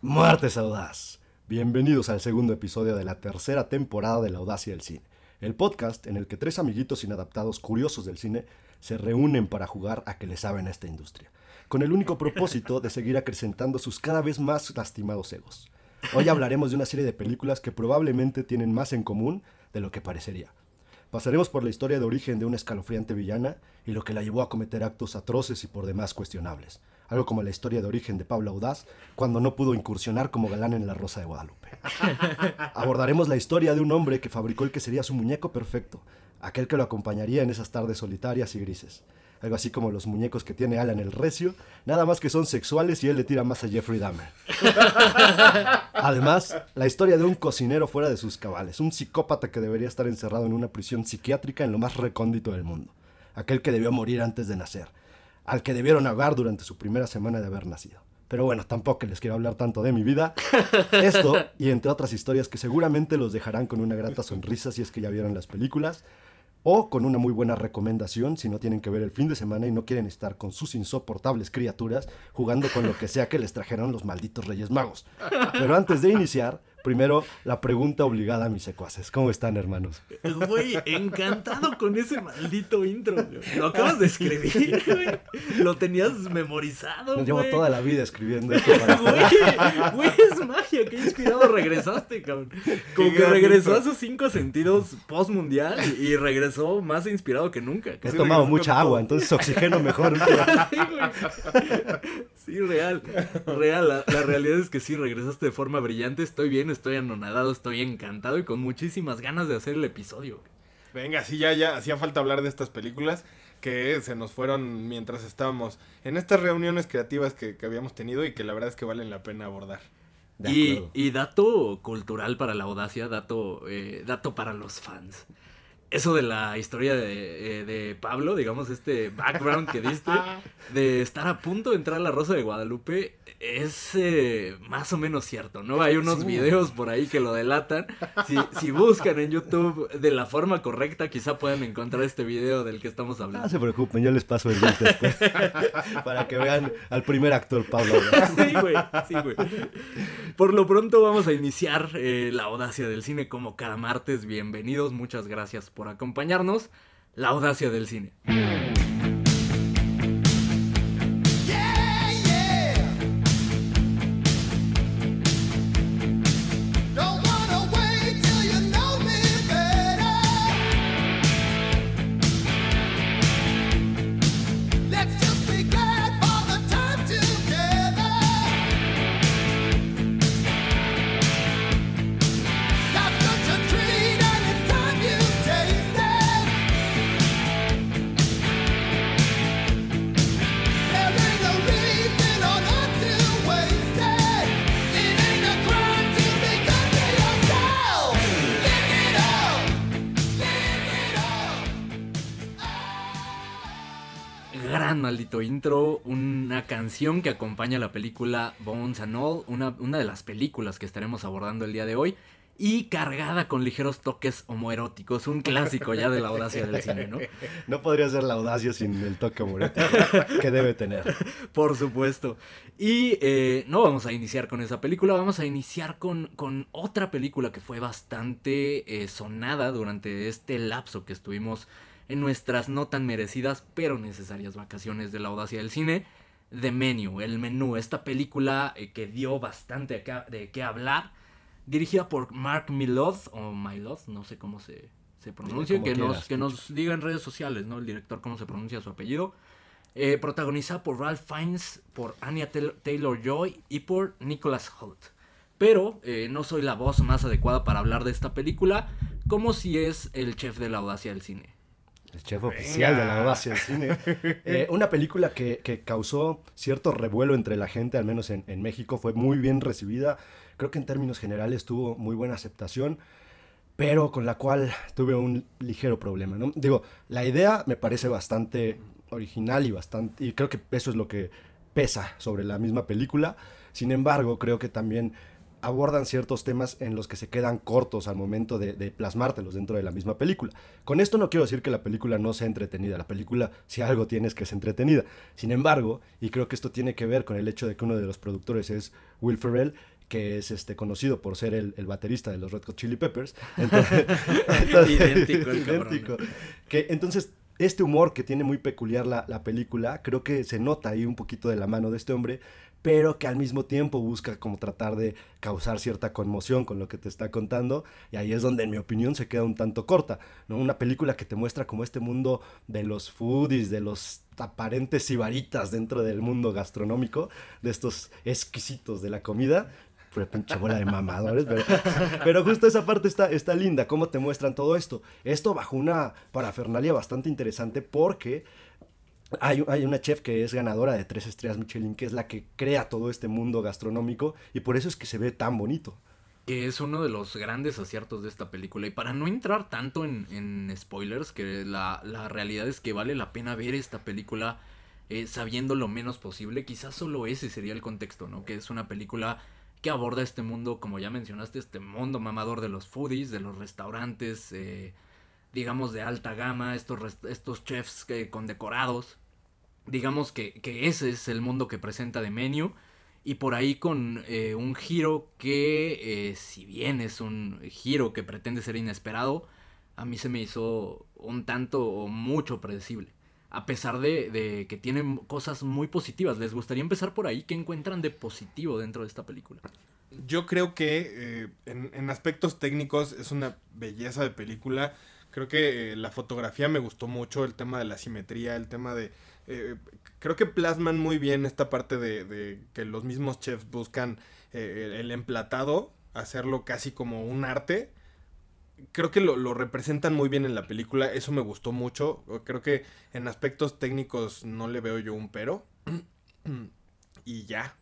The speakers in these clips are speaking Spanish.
Martes Audaz. Bienvenidos al segundo episodio de la tercera temporada de La Audacia del Cine, el podcast en el que tres amiguitos inadaptados curiosos del cine se reúnen para jugar a que le saben a esta industria, con el único propósito de seguir acrecentando sus cada vez más lastimados egos. Hoy hablaremos de una serie de películas que probablemente tienen más en común de lo que parecería. Pasaremos por la historia de origen de una escalofriante villana y lo que la llevó a cometer actos atroces y por demás cuestionables algo como la historia de origen de Pablo Audaz, cuando no pudo incursionar como galán en La Rosa de Guadalupe. Abordaremos la historia de un hombre que fabricó el que sería su muñeco perfecto, aquel que lo acompañaría en esas tardes solitarias y grises. Algo así como los muñecos que tiene Alan el Recio, nada más que son sexuales y él le tira más a Jeffrey Dahmer. Además, la historia de un cocinero fuera de sus cabales, un psicópata que debería estar encerrado en una prisión psiquiátrica en lo más recóndito del mundo, aquel que debió morir antes de nacer, al que debieron ahogar durante su primera semana de haber nacido. Pero bueno, tampoco les quiero hablar tanto de mi vida. Esto y entre otras historias que seguramente los dejarán con una grata sonrisa si es que ya vieron las películas, o con una muy buena recomendación si no tienen que ver el fin de semana y no quieren estar con sus insoportables criaturas jugando con lo que sea que les trajeron los malditos Reyes Magos. Pero antes de iniciar, Primero, la pregunta obligada a mis secuaces. ¿Cómo están, hermanos? Güey, encantado con ese maldito intro. Lo acabas de escribir, güey. Lo tenías memorizado, güey. Llevo toda la vida escribiendo esto para... Güey, güey, es magia. Qué inspirado regresaste, cabrón. Como que regresó a sus cinco sentidos post-mundial y regresó más inspirado que nunca. He tomado mucha agua, entonces oxigeno mejor. sí, real. Real. La, la realidad es que sí, regresaste de forma brillante. Estoy bien estoy anonadado, estoy encantado y con muchísimas ganas de hacer el episodio. Venga, sí, ya, ya, hacía falta hablar de estas películas que se nos fueron mientras estábamos en estas reuniones creativas que, habíamos tenido y que la verdad es que valen la pena abordar. Y, y, dato cultural para la audacia, dato, eh, dato para los fans eso de la historia de, eh, de, Pablo, digamos, este background que diste, de estar a punto de entrar a la Rosa de Guadalupe, es eh, más o menos cierto, ¿no? Hay unos videos por ahí que lo delatan. Si, si, buscan en YouTube de la forma correcta, quizá puedan encontrar este video del que estamos hablando. No se preocupen, yo les paso el link después. para que vean al primer actor, Pablo. sí, güey, sí, güey. Por lo pronto vamos a iniciar eh, la audacia del cine como cada martes. Bienvenidos, muchas gracias por acompañarnos. La audacia del cine. Canción que acompaña la película Bones and All, una, una de las películas que estaremos abordando el día de hoy y cargada con ligeros toques homoeróticos, un clásico ya de la audacia del cine, ¿no? No podría ser la audacia sin el toque homoerótico que debe tener. Por supuesto. Y eh, no vamos a iniciar con esa película, vamos a iniciar con, con otra película que fue bastante eh, sonada durante este lapso que estuvimos en nuestras no tan merecidas pero necesarias vacaciones de la audacia del cine. The Menu, el menú, esta película eh, que dio bastante de qué hablar, dirigida por Mark Miloth, o Miloth, no sé cómo se, se pronuncia, que, nos, que nos diga en redes sociales, ¿no? El director cómo se pronuncia su apellido. Eh, protagonizada por Ralph Fiennes, por Anya Taylor Joy y por Nicholas Holt. Pero eh, no soy la voz más adecuada para hablar de esta película, como si es el chef de la audacia del cine el chef oficial de la audacia del cine. Eh, una película que, causó cierto revuelo entre la gente, al menos en, México, fue muy bien recibida. Creo que en términos generales tuvo muy buena aceptación, pero con la cual tuve un ligero problema. ¿no? Digo, la idea me parece bastante original y bastante, y creo que eso es lo que pesa sobre la misma película. Sin embargo, creo que también abordan ciertos temas en los que se quedan cortos al momento de, de, plasmártelos dentro de la misma película. Con esto no quiero decir que la película no sea entretenida, la película si algo tiene es que es entretenida. Sin embargo, y creo que esto tiene que ver con el hecho de que uno de los productores es Will Ferrell, que es este conocido por ser el, el baterista de los Red Hot Chili Peppers. Entonces, entonces, idéntico, el idéntico. Que, entonces, este humor que tiene muy peculiar la, la, película, creo que se nota ahí un poquito de la mano de este hombre, pero que al mismo tiempo busca como tratar de causar cierta conmoción con lo que te está contando, y ahí es donde en mi opinión se queda un tanto corta, ¿no? Una película que te muestra como este mundo de los foodies, de los aparentes sibaritas dentro del mundo gastronómico, de estos exquisitos de la comida, fue pinche bola de mamadores, pero, pero, justo esa parte está, está linda, cómo te muestran todo esto. Esto bajo una parafernalia bastante interesante porque hay, hay, una chef que es ganadora de tres estrellas Michelin, que es la que crea todo este mundo gastronómico y por eso es que se ve tan bonito. Que es uno de los grandes aciertos de esta película. Y para no entrar tanto en, en spoilers, que la, la, realidad es que vale la pena ver esta película eh, sabiendo lo menos posible. Quizás solo ese sería el contexto, ¿no? Que es una película que aborda este mundo, como ya mencionaste, este mundo mamador de los foodies, de los restaurantes, eh, digamos, de alta gama, estos, estos chefs que, condecorados. Digamos que, que, ese es el mundo que presenta de menú. Y por ahí con eh, un giro que, eh, si bien es un giro que pretende ser inesperado, a mí se me hizo un tanto o mucho predecible a pesar de, de, que tienen cosas muy positivas. ¿Les gustaría empezar por ahí? ¿Qué encuentran de positivo dentro de esta película? Yo creo que eh, en, en, aspectos técnicos es una belleza de película. Creo que eh, la fotografía me gustó mucho, el tema de la simetría, el tema de... Eh, creo que plasman muy bien esta parte de, de que los mismos chefs buscan eh, el emplatado, hacerlo casi como un arte creo que lo, lo, representan muy bien en la película, eso me gustó mucho, creo que en aspectos técnicos no le veo yo un pero. y ya.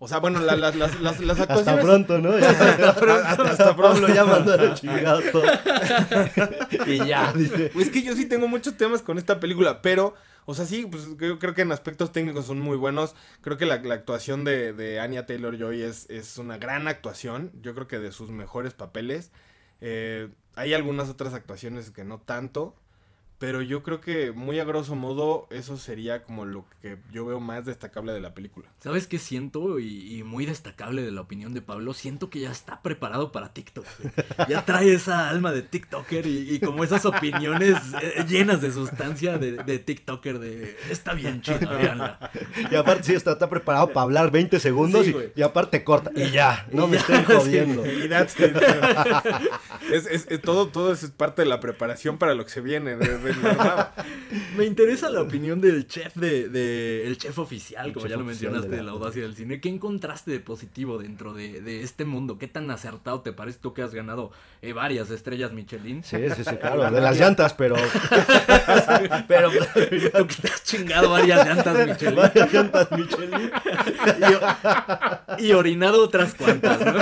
O sea, bueno, la, la, las, las, las actuaciones... Hasta pronto, ¿no? Ya, hasta, pronto. Hasta, hasta pronto ya chingado todo. y ya, dice. Pues es que yo sí tengo muchos temas con esta película, pero... O sea, sí, pues yo creo que en aspectos técnicos son muy buenos. Creo que la, la actuación de, de Anya Taylor-Joy es, es una gran actuación. Yo creo que de sus mejores papeles. Eh, hay algunas otras actuaciones que no tanto. Pero yo creo que muy a grosso modo eso sería como lo que yo veo más destacable de la película. ¿Sabes qué siento? Y, y muy destacable de la opinión de Pablo. Siento que ya está preparado para TikTok. Ya trae esa alma de TikToker y, y como esas opiniones eh, llenas de sustancia de, de, TikToker de está bien chido, véanla. Y aparte sí está, está preparado para hablar 20 segundos sí, y, y, aparte corta. Y ya, no y me estén jodiendo. Sí. Y that's it. es, es, es, todo, todo es parte de la preparación para lo que se viene. Me interesa la opinión del chef de, de el chef oficial, como chef ya lo mencionaste, de la... de la audacia del cine. ¿Qué encontraste de positivo dentro de, de, este mundo? ¿Qué tan acertado te parece tú que has ganado eh, varias estrellas Michelin? Sí, sí, sí, claro, de las llantas, pero. pero tú que te has chingado varias llantas Michelin. Varias llantas Michelin. y, y, orinado otras cuantas, ¿no?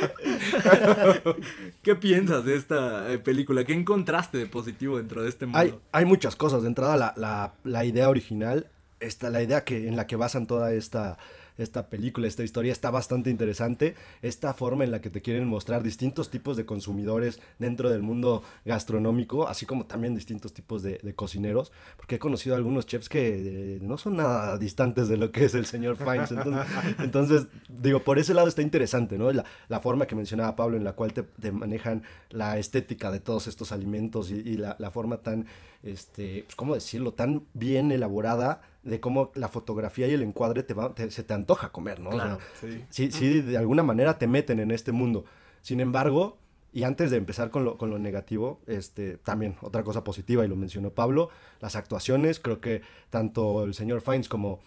¿Qué piensas de esta eh, película? ¿Qué encontraste de positivo dentro de este mundo? Hay, hay muchas cosas. De entrada, la, la, la idea original, esta, la idea que, en la que basan toda esta, esta película, esta historia está bastante interesante. Esta forma en la que te quieren mostrar distintos tipos de consumidores dentro del mundo gastronómico, así como también distintos tipos de, de cocineros, porque he conocido a algunos chefs que eh, no son nada distantes de lo que es el señor Fiennes. Entonces, entonces digo, por ese lado está interesante, ¿no? La, la, forma que mencionaba Pablo, en la cual te, te manejan la estética de todos estos alimentos y, y la, la, forma tan, este, pues, ¿cómo decirlo?, tan bien elaborada de cómo la fotografía y el encuadre te va, te, se te antoja comer, ¿no? Claro, o sea, sí. sí. Sí, de alguna manera te meten en este mundo. Sin embargo, y antes de empezar con lo, con lo negativo, este, también otra cosa positiva, y lo mencionó Pablo, las actuaciones, creo que tanto el señor Fiennes como,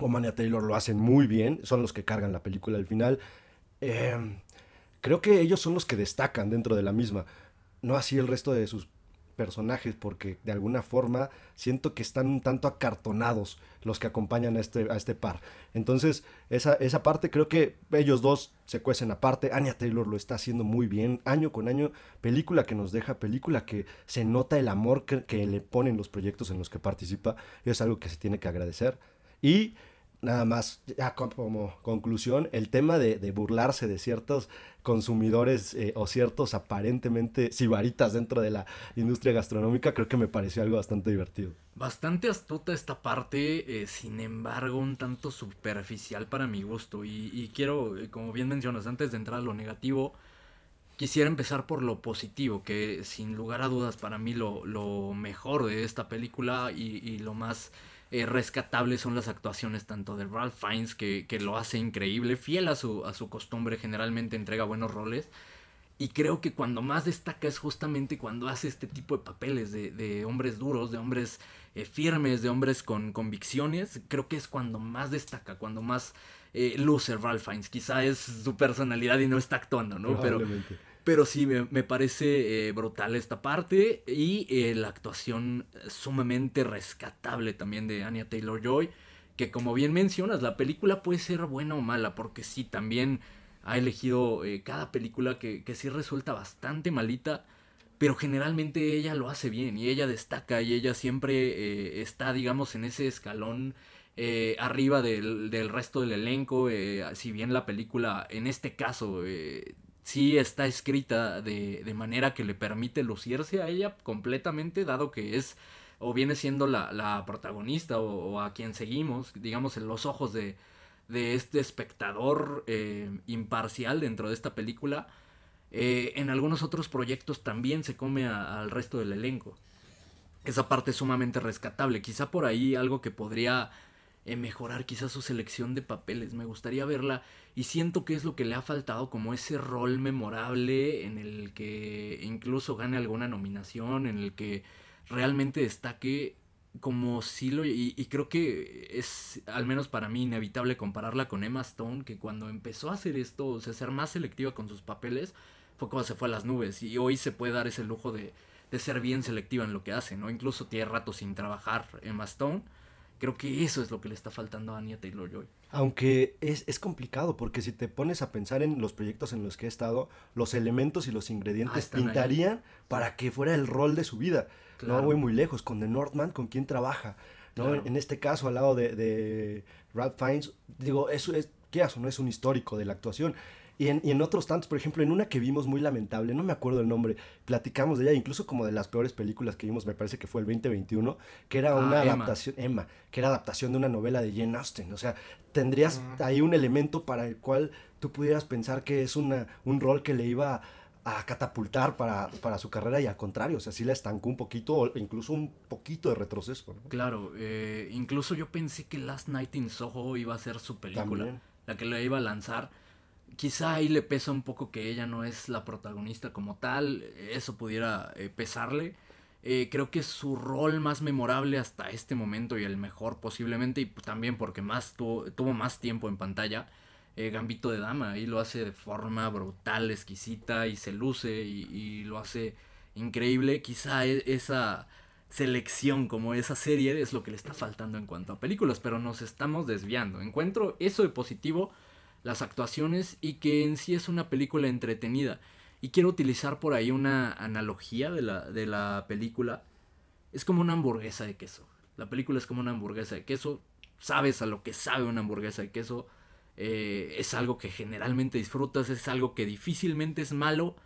Anya Taylor lo hacen muy bien, son los que cargan la película al final. Eh, creo que ellos son los que destacan dentro de la misma, no así el resto de sus personajes porque de alguna forma siento que están un tanto acartonados los que acompañan a este, a este par. Entonces, esa, esa parte creo que ellos dos se cuecen aparte. Anya Taylor lo está haciendo muy bien, año con año, película que nos deja, película que se nota el amor que, que le ponen los proyectos en los que participa, y es algo que se tiene que agradecer. Y nada más, ya como conclusión, el tema de, burlarse de ciertos consumidores eh, o ciertos aparentemente sibaritas dentro de la industria gastronómica, creo que me pareció algo bastante divertido. Bastante astuta esta parte, eh, sin embargo, un tanto superficial para mi gusto. Y, y quiero, eh, como bien mencionas, antes de entrar a lo negativo, quisiera empezar por lo positivo, que sin lugar a dudas para mí lo, lo mejor de esta película y, lo más eh, rescatable son las actuaciones tanto de Ralph Fiennes, que, que, lo hace increíble, fiel a su, a su costumbre, generalmente entrega buenos roles. Y creo que cuando más destaca es justamente cuando hace este tipo de papeles de, de hombres duros, de hombres eh, firmes, de hombres con convicciones. Creo que es cuando más destaca, cuando más eh, luce Ralph Fiennes. Quizá es su personalidad y no está actuando, ¿no? Pero, pero sí, me, me parece eh, brutal esta parte y eh, la actuación sumamente rescatable también de Anya Taylor Joy. Que como bien mencionas, la película puede ser buena o mala, porque sí, también ha elegido eh, cada película que, que sí resulta bastante malita, pero generalmente ella lo hace bien y ella destaca y ella siempre está, digamos, en ese escalón arriba del, del, resto del elenco. Si bien la película, en este caso, eh, sí está escrita de, de, manera que le permite lucirse a ella completamente, dado que es o viene siendo la, la protagonista o, a quien seguimos, digamos, en los ojos de, de este espectador eh, imparcial dentro de esta película. Eh, en algunos otros proyectos también se come al resto del elenco. Esa parte es sumamente rescatable. Quizá por ahí algo que podría eh, mejorar quizás su selección de papeles. Me gustaría verla y siento que es lo que le ha faltado como ese rol memorable en el que incluso gane alguna nominación, en el que realmente destaque como si lo... Y, y, creo que es, al menos para mí, inevitable compararla con Emma Stone, que cuando empezó a hacer esto, o sea, ser más selectiva con sus papeles, fue cuando se fue a las nubes. Y hoy se puede dar ese lujo de, de ser bien selectiva en lo que hace, ¿no? Incluso tiene rato sin trabajar Emma Stone. Creo que eso es lo que le está faltando a Anya Taylor-Joy. Aunque es, es, complicado, porque si te pones a pensar en los proyectos en los que he estado, los elementos y los ingredientes ah, pintarían ahí. para que fuera el rol de su vida. Claro. No voy muy lejos, con The Northman, con quién trabaja. ¿no? Claro. En este caso, al lado de, de Ralph Fiennes, digo, eso es, ¿qué hace? No es un histórico de la actuación. Y en, y en, otros tantos, por ejemplo, en una que vimos muy lamentable, no me acuerdo el nombre, platicamos de ella, incluso como de las peores películas que vimos, me parece que fue el 2021, que era una ah, adaptación, Emma. Emma, que era adaptación de una novela de Jane Austen. O sea, tendrías ahí un elemento para el cual tú pudieras pensar que es una, un rol que le iba a catapultar para, para su carrera y al contrario, o sea, sí la estancó un poquito, o incluso un poquito de retroceso. ¿no? Claro, eh, incluso yo pensé que Last Night in Soho iba a ser su película, También. la que le iba a lanzar quizá ahí le pesa un poco que ella no es la protagonista como tal, eso pudiera eh, pesarle. Eh, creo que su rol más memorable hasta este momento y el mejor posiblemente, y también porque más tuvo, más tiempo en pantalla, eh, Gambito de Dama, ahí lo hace de forma brutal, exquisita y se luce y, y lo hace increíble. Quizá e, esa selección como esa serie es lo que le está faltando en cuanto a películas, pero nos estamos desviando. Encuentro eso de positivo las actuaciones y que en sí es una película entretenida. Y quiero utilizar por ahí una analogía de la, de la película. Es como una hamburguesa de queso. La película es como una hamburguesa de queso. Sabes a lo que sabe una hamburguesa de queso. Eh, es algo que generalmente disfrutas. Es algo que difícilmente es malo.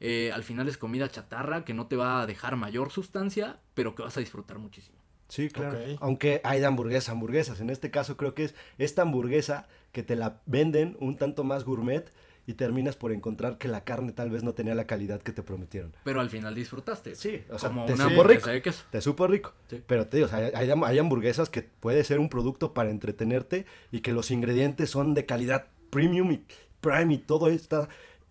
Eh, al final es comida chatarra que no te va a dejar mayor sustancia, pero que vas a disfrutar muchísimo. Sí, claro. Okay. Aunque hay de hamburguesas, hamburguesas. En este caso creo que es esta hamburguesa que te la venden un tanto más gourmet y terminas por encontrar que la carne tal vez no tenía la calidad que te prometieron. Pero al final disfrutaste. Sí, o sea, como te una supo rico. De queso. Te supo rico. Sí. Pero te digo, o sea, hay, hay, hamburguesas que puede ser un producto para entretenerte y que los ingredientes son de calidad premium y prime y todo está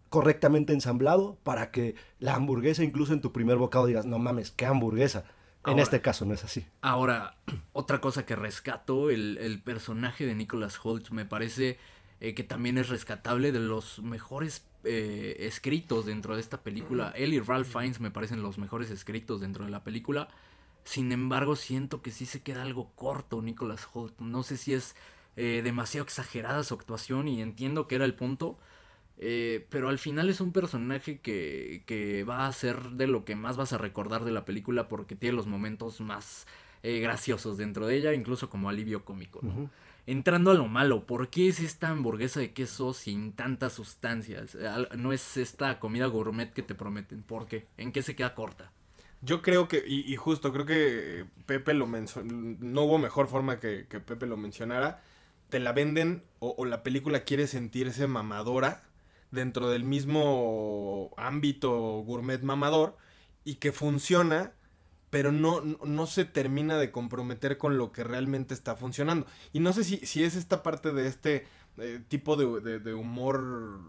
correctamente ensamblado para que la hamburguesa incluso en tu primer bocado digas, no mames, qué hamburguesa. Ahora, en este caso no es así. Ahora, otra cosa que rescato, el, el personaje de Nicholas Holt me parece eh, que también es rescatable de los mejores eh, escritos dentro de esta película. Él y Ralph Fiennes me parecen los mejores escritos dentro de la película. Sin embargo, siento que sí se queda algo corto Nicholas Holt. No sé si es eh, demasiado exagerada su actuación y entiendo que era el punto. Eh, pero al final es un personaje que, que, va a ser de lo que más vas a recordar de la película porque tiene los momentos más eh, graciosos dentro de ella, incluso como alivio cómico. ¿no? Uh -huh. entrando a lo malo, ¿por qué es esta hamburguesa de queso sin tantas sustancias? No es esta comida gourmet que te prometen. ¿Por qué? ¿En qué se queda corta? Yo creo que, y, justo creo que Pepe lo mencionó, no hubo mejor forma que, que, Pepe lo mencionara. Te la venden o, o la película quiere sentirse mamadora dentro del mismo ámbito gourmet mamador y que funciona pero no, no se termina de comprometer con lo que realmente está funcionando. Y no sé si, si es esta parte de este eh, tipo de, humor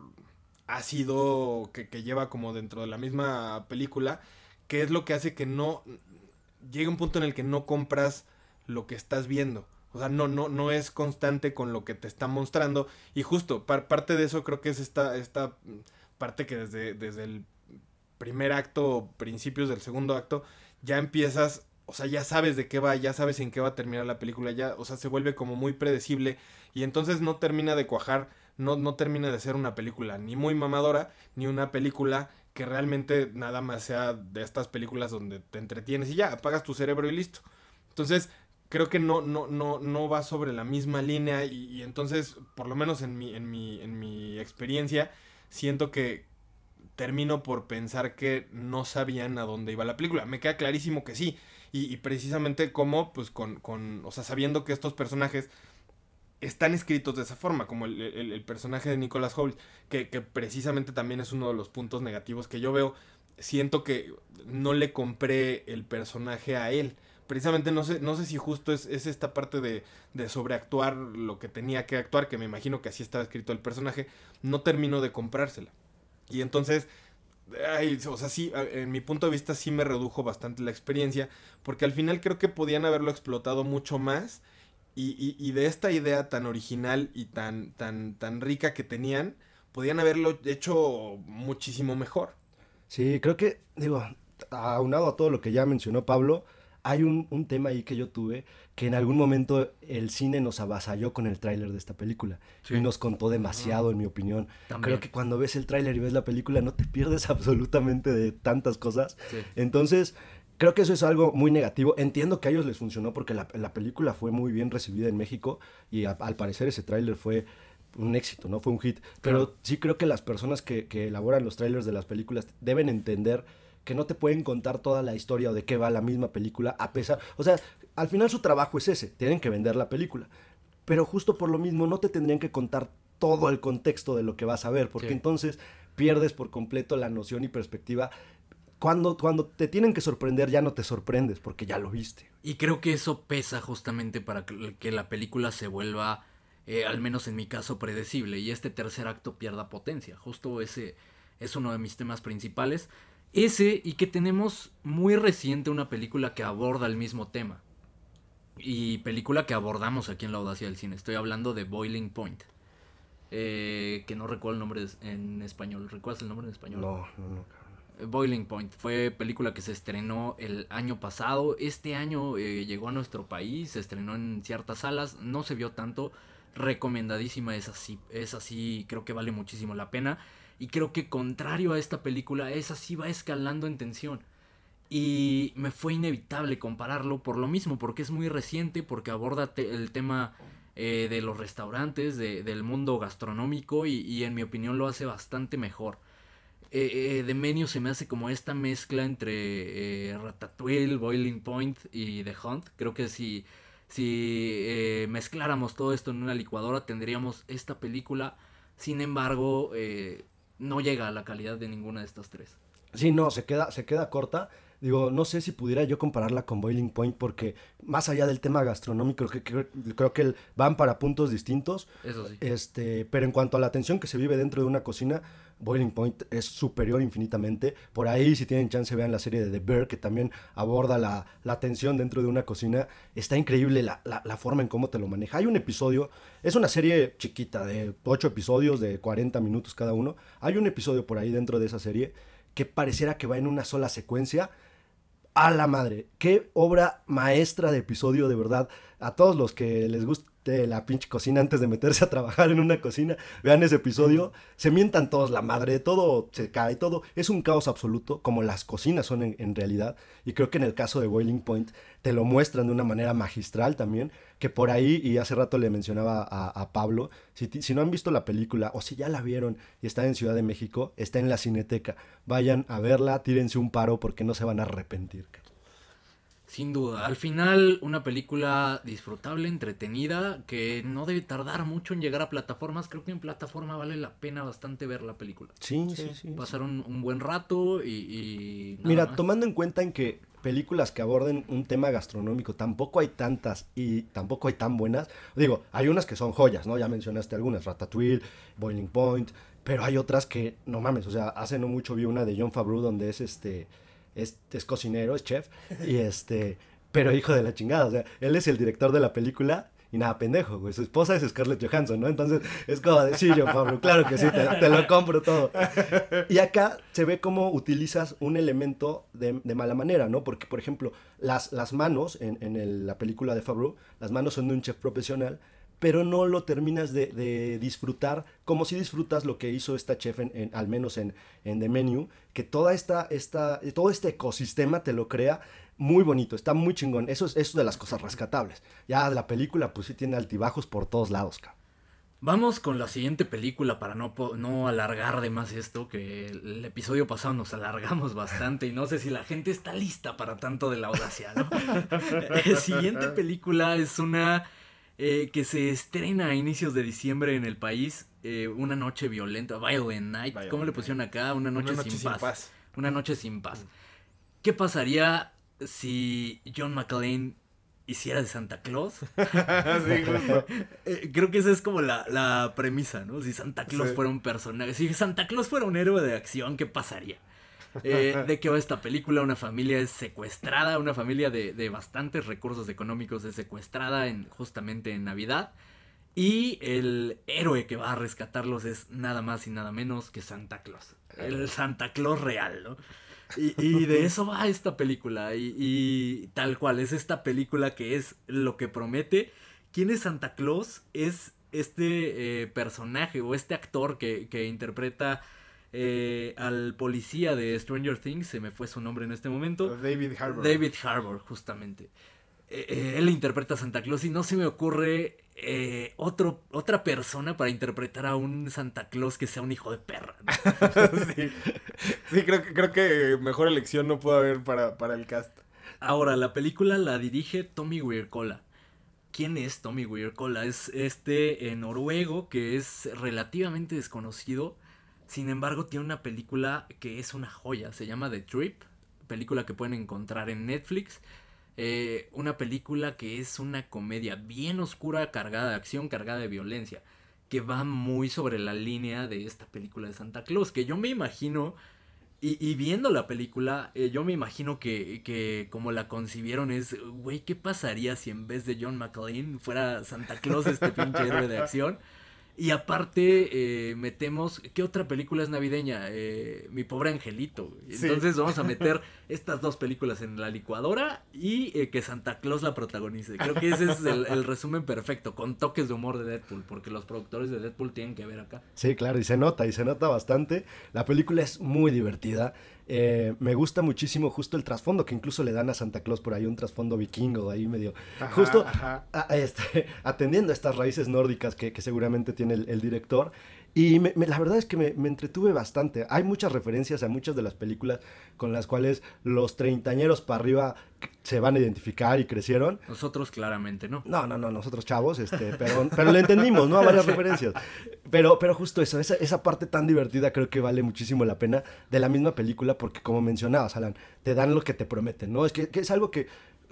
ácido que, que, lleva como dentro de la misma película, que es lo que hace que no llegue un punto en el que no compras lo que estás viendo. O sea, no, no, no es constante con lo que te está mostrando. Y justo, parte de eso creo que es esta, esta parte que desde, desde el primer acto, principios del segundo acto, ya empiezas, o sea, ya sabes de qué va, ya sabes en qué va a terminar la película, ya, o sea, se vuelve como muy predecible y entonces no termina de cuajar, no, no termina de ser una película ni muy mamadora, ni una película que realmente nada más sea de estas películas donde te entretienes y ya, apagas tu cerebro y listo. Entonces, creo que no, no, no, no va sobre la misma línea y, entonces, por lo menos en mi, en mi, en mi experiencia, siento que, termino por pensar que no sabían a dónde iba la película. Me queda clarísimo que sí. Y, precisamente como, pues con, con, o sea, sabiendo que estos personajes están escritos de esa forma, como el, personaje de Nicholas Holt, que, que, precisamente también es uno de los puntos negativos que yo veo. Siento que no le compré el personaje a él. Precisamente no sé, no sé si justo es, es esta parte de, de, sobreactuar lo que tenía que actuar, que me imagino que así estaba escrito el personaje, no termino de comprársela. Y entonces, ay, o sea, sí, en mi punto de vista sí me redujo bastante la experiencia, porque al final creo que podían haberlo explotado mucho más. Y, y, de esta idea tan original y tan, tan, tan rica que tenían, podían haberlo hecho muchísimo mejor. Sí, creo que, digo, aunado a todo lo que ya mencionó Pablo, hay un, un, tema ahí que yo tuve que en algún momento el cine nos avasalló con el tráiler de esta película y nos contó demasiado, en mi opinión. Creo que cuando ves el tráiler y ves la película no te pierdes absolutamente de tantas cosas. Entonces, creo que eso es algo muy negativo. Entiendo que a ellos les funcionó porque la, la película fue muy bien recibida en México y al parecer ese tráiler fue un éxito, ¿no? Fue un hit. Pero sí creo que las personas que, que elaboran los trailers de las películas deben entender que no te pueden contar toda la historia o de qué va la misma película, a pesar, o sea, al final su trabajo es ese, tienen que vender la película, pero justo por lo mismo no te tendrían que contar todo el contexto de lo que vas a ver, porque entonces pierdes por completo la noción y perspectiva. Cuando, cuando te tienen que sorprender ya no te sorprendes porque ya lo viste. Y creo que eso pesa justamente para que la película se vuelva, eh, al menos en mi caso, predecible y este tercer acto pierda potencia. Justo ese es uno de mis temas principales. Ese y que tenemos muy reciente una película que aborda el mismo tema. Y película que abordamos aquí en la Audacia del Cine. Estoy hablando de Boiling Point. Eh, que no recuerdo el nombre en español. ¿Recuerdas el nombre en español? No, no, no. Boiling Point fue película que se estrenó el año pasado. Este año eh, llegó a nuestro país, se estrenó en ciertas salas, no se vio tanto. Recomendadísima, es así, es así, creo que vale muchísimo la pena. Y creo que contrario a esta película, esa sí va escalando en tensión. Y me fue inevitable compararlo por lo mismo, porque es muy reciente, porque aborda el tema eh, de los restaurantes, del mundo gastronómico, y, en mi opinión lo hace bastante mejor. Eh, eh, de Menu se me hace como esta mezcla entre Ratatouille, Boiling Point y The Hunt. Creo que si, si mezcláramos todo esto en una licuadora tendríamos esta película. Sin embargo, no llega a la calidad de ninguna de estas tres. Sí, no, se queda, se queda corta. Digo, no sé si pudiera yo compararla con Boiling Point porque más allá del tema gastronómico, creo que, creo que van para puntos distintos. Eso sí. Este, pero en cuanto a la tensión que se vive dentro de una cocina, Boiling Point es superior infinitamente. Por ahí, si tienen chance, vean la serie de The Bear, que también aborda la, tensión dentro de una cocina. Está increíble la, la, la, forma en cómo te lo maneja. Hay un episodio, es una serie chiquita, de 8 episodios, de 40 minutos cada uno. Hay un episodio por ahí dentro de esa serie que pareciera que va en una sola secuencia. A la madre, qué obra maestra de episodio, de verdad. A todos los que les gusta de la pinche cocina antes de meterse a trabajar en una cocina. Vean ese episodio. Se mientan todos la madre, todo se cae, todo. Es un caos absoluto, como las cocinas son en, realidad. Y creo que en el caso de Boiling Point te lo muestran de una manera magistral también. Que por ahí, y hace rato le mencionaba a, Pablo, si, si, no han visto la película o si ya la vieron y está en Ciudad de México, está en la Cineteca. Vayan a verla, tírense un paro porque no se van a arrepentir. Sin duda, al final una película disfrutable, entretenida, que no debe tardar mucho en llegar a plataformas. Creo que en plataforma vale la pena bastante ver la película. Sí, sí, sí. Pasar un, buen rato y... Mira, tomando en cuenta en que películas que aborden un tema gastronómico tampoco hay tantas y tampoco hay tan buenas. Digo, hay unas que son joyas, ¿no? Ya mencionaste algunas, Ratatouille, Boiling Point, pero hay otras que, no mames, o sea, hace no mucho vi una de John Favreau donde es este es, cocinero, es chef, y este, pero hijo de la chingada, o sea, él es el director de la película y nada, pendejo. Su esposa es Scarlett Johansson, ¿no? Entonces es como de, sí, yo, Pablo, claro que sí, te, lo compro todo. Y acá se ve cómo utilizas un elemento de, mala manera, ¿no? Porque, por ejemplo, las, las manos en, en la película de Favreau, las manos son de un chef profesional, pero no lo terminas de, disfrutar como si disfrutas lo que hizo esta chef, en, al menos en, en The Menu, que toda esta, esta, todo este ecosistema te lo crea muy bonito, está muy chingón. Eso es, eso de las cosas rescatables. Ya la película, pues sí tiene altibajos por todos lados, cabrón. Vamos con la siguiente película para no, no alargar de más esto, que el episodio pasado nos alargamos bastante y no sé si la gente está lista para tanto de la audacia, ¿no? la siguiente película es una eh, que se estrena a inicios de diciembre en el país. Eh, una noche violenta, Violent Night. ¿Cómo le pusieron acá? Una noche, sin, paz. Una noche sin paz. ¿Qué pasaría si John McClane hiciera de Santa Claus? Eh, creo que esa es como la, premisa, ¿no? Si Santa Claus fuera un personaje, si Santa Claus fuera un héroe de acción, ¿qué pasaría? Eh, de qué va esta película. Una familia es secuestrada, una familia de, bastantes recursos económicos es secuestrada en, justamente en Navidad. Y el héroe que va a rescatarlos es nada más y nada menos que Santa Claus. El Santa Claus real, ¿no? Y, de eso va esta película. Y, tal cual, es esta película que es lo que promete. ¿Quién es Santa Claus? Es este eh, personaje o este actor que, que interpreta eh, al policía de Stranger Things, se me fue su nombre en este momento. David Harbour. David Harbour, justamente. Eh, eh, él interpreta a Santa Claus y no se me ocurre otro, otra persona para interpretar a un Santa Claus que sea un hijo de perra. sí, creo, que, creo que mejor elección no puede haber para, para el cast. Ahora, la película la dirige Tommy Wirkola. ¿Quién es Tommy Wirkola? Es este noruego que es relativamente desconocido sin embargo, tiene una película que es una joya, se llama The Trip, película que pueden encontrar en Netflix. Eh, una película que es una comedia bien oscura, cargada de acción, cargada de violencia, que va muy sobre la línea de esta película de Santa Claus, que yo me imagino, y, viendo la película, eh, yo me imagino que, que, como la concibieron es, güey, ¿qué pasaría si en vez de John McClane fuera Santa Claus este pinche héroe de acción? Y aparte eh, metemos, ¿qué otra película es navideña? Eh, Mi pobre angelito. Entonces vamos a meter estas dos películas en la licuadora y eh, que Santa Claus la protagonice. Creo que ese es el, resumen perfecto, con toques de humor de Deadpool, porque los productores de Deadpool tienen que ver acá. Sí, claro, y se nota, y se nota bastante. La película es muy divertida. Eh, me gusta muchísimo justo el trasfondo que incluso le dan a Santa Claus por ahí, un trasfondo vikingo ahí medio. justo este, atendiendo a estas raíces nórdicas que, seguramente tiene el, director. Y la verdad es que me, entretuve bastante. Hay muchas referencias a muchas de las películas con las cuales los treintañeros para arriba se van a identificar y crecieron. Nosotros claramente, ¿no? No, no, no, nosotros chavos, este, pero, pero lo entendimos, ¿no? A varias referencias. Pero, pero justo eso, esa, esa parte tan divertida creo que vale muchísimo la pena de la misma película porque como mencionabas, Alan, te dan lo que te prometen, ¿no? Es que, que es algo que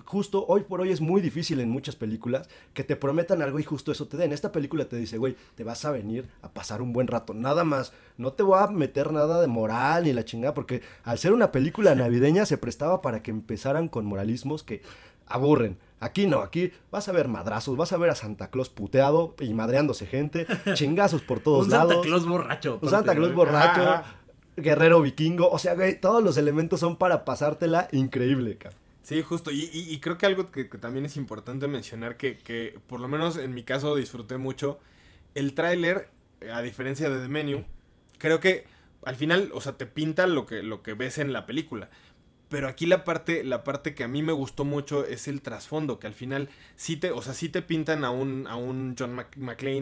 justo hoy por hoy es muy difícil en muchas películas que te prometan algo y justo eso te den. Esta película te dice, güey, te vas a venir a pasar un buen rato, nada más. No te voy a meter nada de moral ni la chingada, porque al ser una película navideña se prestaba para que empezaran con moralismos que aburren. Aquí no, aquí vas a ver madrazos, vas a ver a Santa Claus puteado y madreándose gente, chingazos por todos lados. Un Santa Claus borracho. Un Santa Claus borracho, guerrero vikingo, o sea, güey, todos los elementos son para pasártela increíble, cabrón. Sí, justo. Y, y, y creo que algo que, que también es importante mencionar, que, que por lo menos en mi caso disfruté mucho, el tráiler, eh, a diferencia de The Menu, creo que al final, o sea, te pinta lo que, lo que ves en la película. Pero aquí la parte, la parte que a mí me gustó mucho es el trasfondo, que al final sí te, o sea, sí te pintan a un, a un John Mc- McClane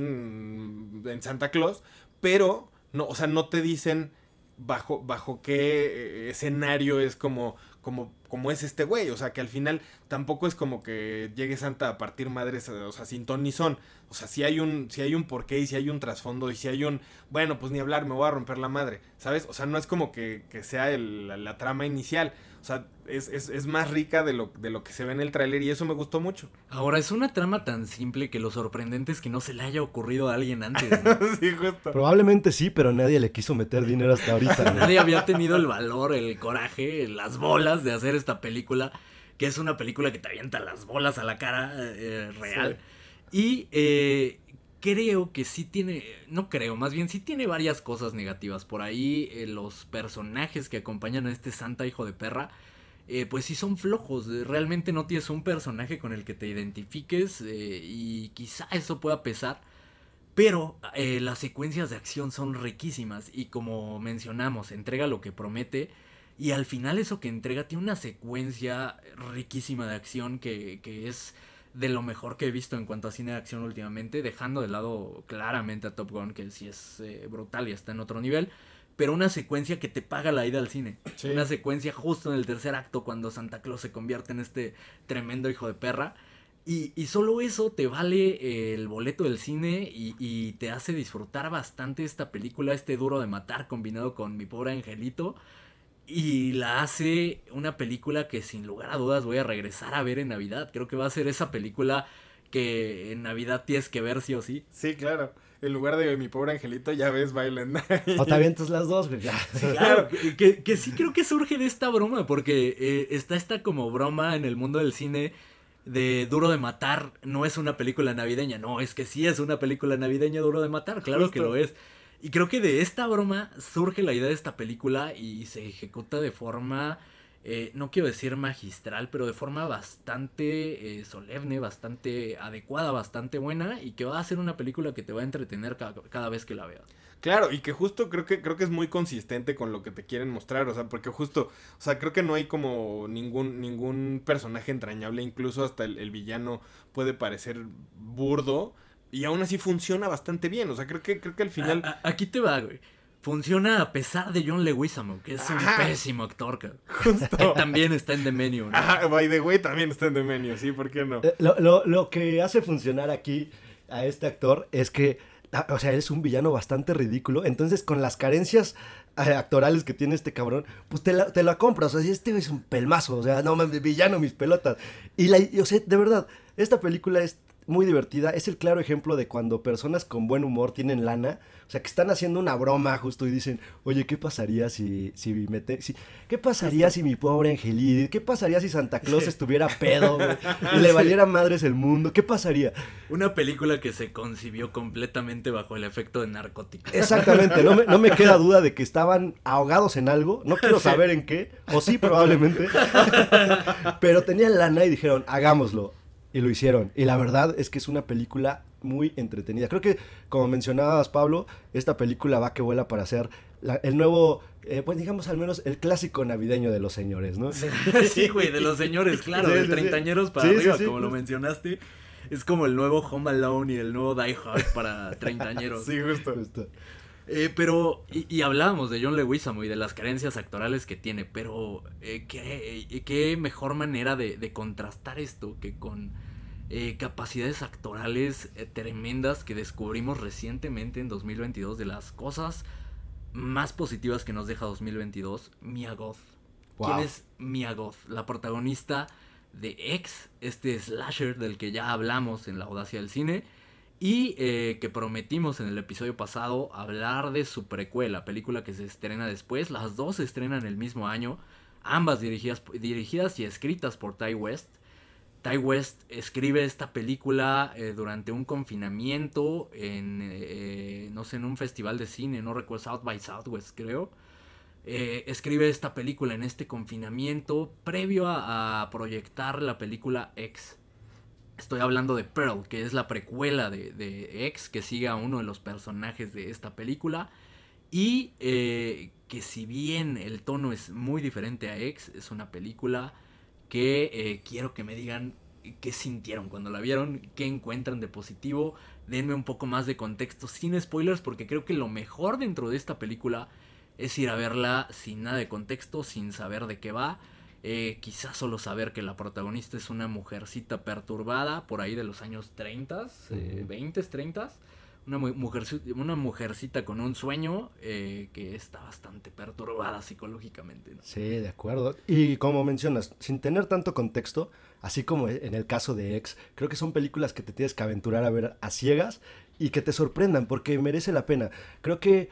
en Santa Claus, pero no, o sea, no te dicen bajo, bajo qué eh, escenario es como, como, como es este güey. O sea, que al final tampoco es como que llegue Santa a partir madres, o sea, sin ton ni son. O sea, si hay un, si hay un porqué y si hay un trasfondo y si hay un, bueno, pues ni hablar, me voy a romper la madre, ¿sabes? O sea, no es como que, que sea el- la, la trama inicial. O sea, es, es, es más rica de lo, de lo que se ve en el tráiler y eso me gustó mucho. Ahora, es una trama tan simple que lo sorprendente es que no se le haya ocurrido a alguien antes. ¿no? sí, justo. Probablemente sí, pero nadie le quiso meter dinero hasta ahorita. Nadie había tenido el valor, el coraje, las bolas de hacer esta película, que es una película que te avienta las bolas a la cara eh, real. Y eh, creo que sí tiene, no creo, más bien sí tiene varias cosas negativas. Por ahí eh, los personajes que acompañan a este santa hijo de perra, eh, pues sí son flojos. Realmente no tienes un personaje con el que te identifiques eh, y quizá eso pueda pesar. Pero las secuencias de acción son riquísimas y como mencionamos, entrega lo que promete y al final eso que entrega tiene una secuencia riquísima de acción que, que es de lo mejor que he visto en cuanto a cine de acción últimamente, dejando de lado claramente a Top Gun, que sí es eh, brutal y está en otro nivel, pero una secuencia que te paga la ida al cine. Sí. Una secuencia justo en el tercer acto cuando Santa Claus se convierte en este tremendo hijo de perra. Y, y solo eso te vale eh, el boleto del cine y, y te hace disfrutar bastante esta película, este duro de matar combinado con mi pobre angelito. Y la hace una película que sin lugar a dudas voy a regresar a ver en Navidad. Creo que va a ser esa película que en Navidad tienes que ver sí o sí. Sí, claro. En lugar de mi pobre angelito, ya ves, bailan. O te avientas las dos, güey. ya. Claro, que, que- sí creo que surge de esta broma, porque eh, está esta como broma en el mundo del cine de Duro de Matar, no es una película navideña, no, es que sí es una película navideña Duro de Matar, claro que lo es. Y creo que de esta broma surge la idea de esta película y se ejecuta de forma, eh, no quiero decir magistral, pero de forma bastante eh, solemne, bastante adecuada, bastante buena y que va a ser una película que te va a entretener cada, cada vez que la veas. Claro, y que justo creo que creo que es muy consistente con lo que te quieren mostrar, o sea, porque justo, o sea, creo que no hay como ningún ningún personaje entrañable, incluso hasta el, el villano puede parecer burdo y aún así funciona bastante bien, o sea, creo que creo que al final A- a- aquí te va, güey. Funciona a pesar de John Leguizamo, que es un pésimo actor, cabrón. justo Que también está en The Menu, ¿no? Ajá, by the way, también está en The Menu, sí, ¿por qué no? Eh, Lo, lo- lo que hace funcionar aquí a este actor es que, ah, o sea, él es un villano bastante ridículo. Entonces, con las carencias eh, actorales que tiene este cabrón, pues te la, te la compras. O sea, este es un pelmazo, o sea, no mames, villano, mis pelotas. Y, la, y, o sea, de verdad, esta película es muy divertida. Es el claro ejemplo de cuando personas con buen humor tienen lana. O sea, que están haciendo una broma justo y dicen, oye, ¿qué pasaría si, si me te- si- ¿qué pasaría si mi pobre Angelito, qué pasaría si Santa Claus estuviera pedo, y le valiera madres el mundo? ¿Qué pasaría? Una película que se concibió completamente bajo el efecto de narcóticos. Exactamente, no me, no me queda duda de que estaban ahogados en algo, no quiero saber en qué, o sí probablemente, pero tenían lana y dijeron, hagámoslo, y lo hicieron. Y la verdad es que es una película muy entretenida. Creo que, como mencionabas, Pablo, esta película va que vuela para ser la- el nuevo, eh, pues digamos al menos el clásico navideño de los señores, ¿no? sí, güey, de los señores, claro, de sí, sí. treintañeros para Sí, arriba, como lo mencionaste. Es como el nuevo Home Alone y el nuevo Die Hard para treintañeros. Sí, justo. Justo. Eh, pero, y, y hablábamos de John Leguizamo y de las carencias actorales que tiene, pero eh, ¿qué, eh, qué mejor manera de, de contrastar esto que con eh, capacidades actorales tremendas que descubrimos recientemente en 2022 de las cosas más positivas que nos deja 2022, Mia Goth. Wow. ¿Quién es Mia Goth? La protagonista de X, este slasher del que ya hablamos en La Audacia del Cine. Y eh, que prometimos en el episodio pasado hablar de su precuela, película que se estrena después. Las dos se estrenan el mismo año, ambas dirigidas, dirigidas y escritas por Ty West. Ty West escribe esta película eh, durante un confinamiento en, eh, no sé, en un festival de cine, no recuerdo, South by Southwest creo. escribe esta película en este confinamiento previo a, a, proyectar la película X. Estoy hablando de Pearl, que es la precuela de, de X, que sigue a uno de los personajes de esta película. Y eh, que si bien el tono es muy diferente a X, es una película que eh, quiero que me digan qué sintieron cuando la vieron, qué encuentran de positivo, denme un poco más de contexto sin spoilers, porque creo que lo mejor dentro de esta película es ir a verla sin nada de contexto, sin saber de qué va. Eh, quizás solo saber que la protagonista es una mujercita perturbada por ahí de los años 30, eh, 20, 30. Una, mujer, una mujercita con un sueño eh, que está bastante perturbada psicológicamente. ¿no? Sí, de acuerdo. Y como mencionas, sin tener tanto contexto, así como en el caso de Ex, creo que son películas que te tienes que aventurar a ver a ciegas y que te sorprendan porque merece la pena. Creo que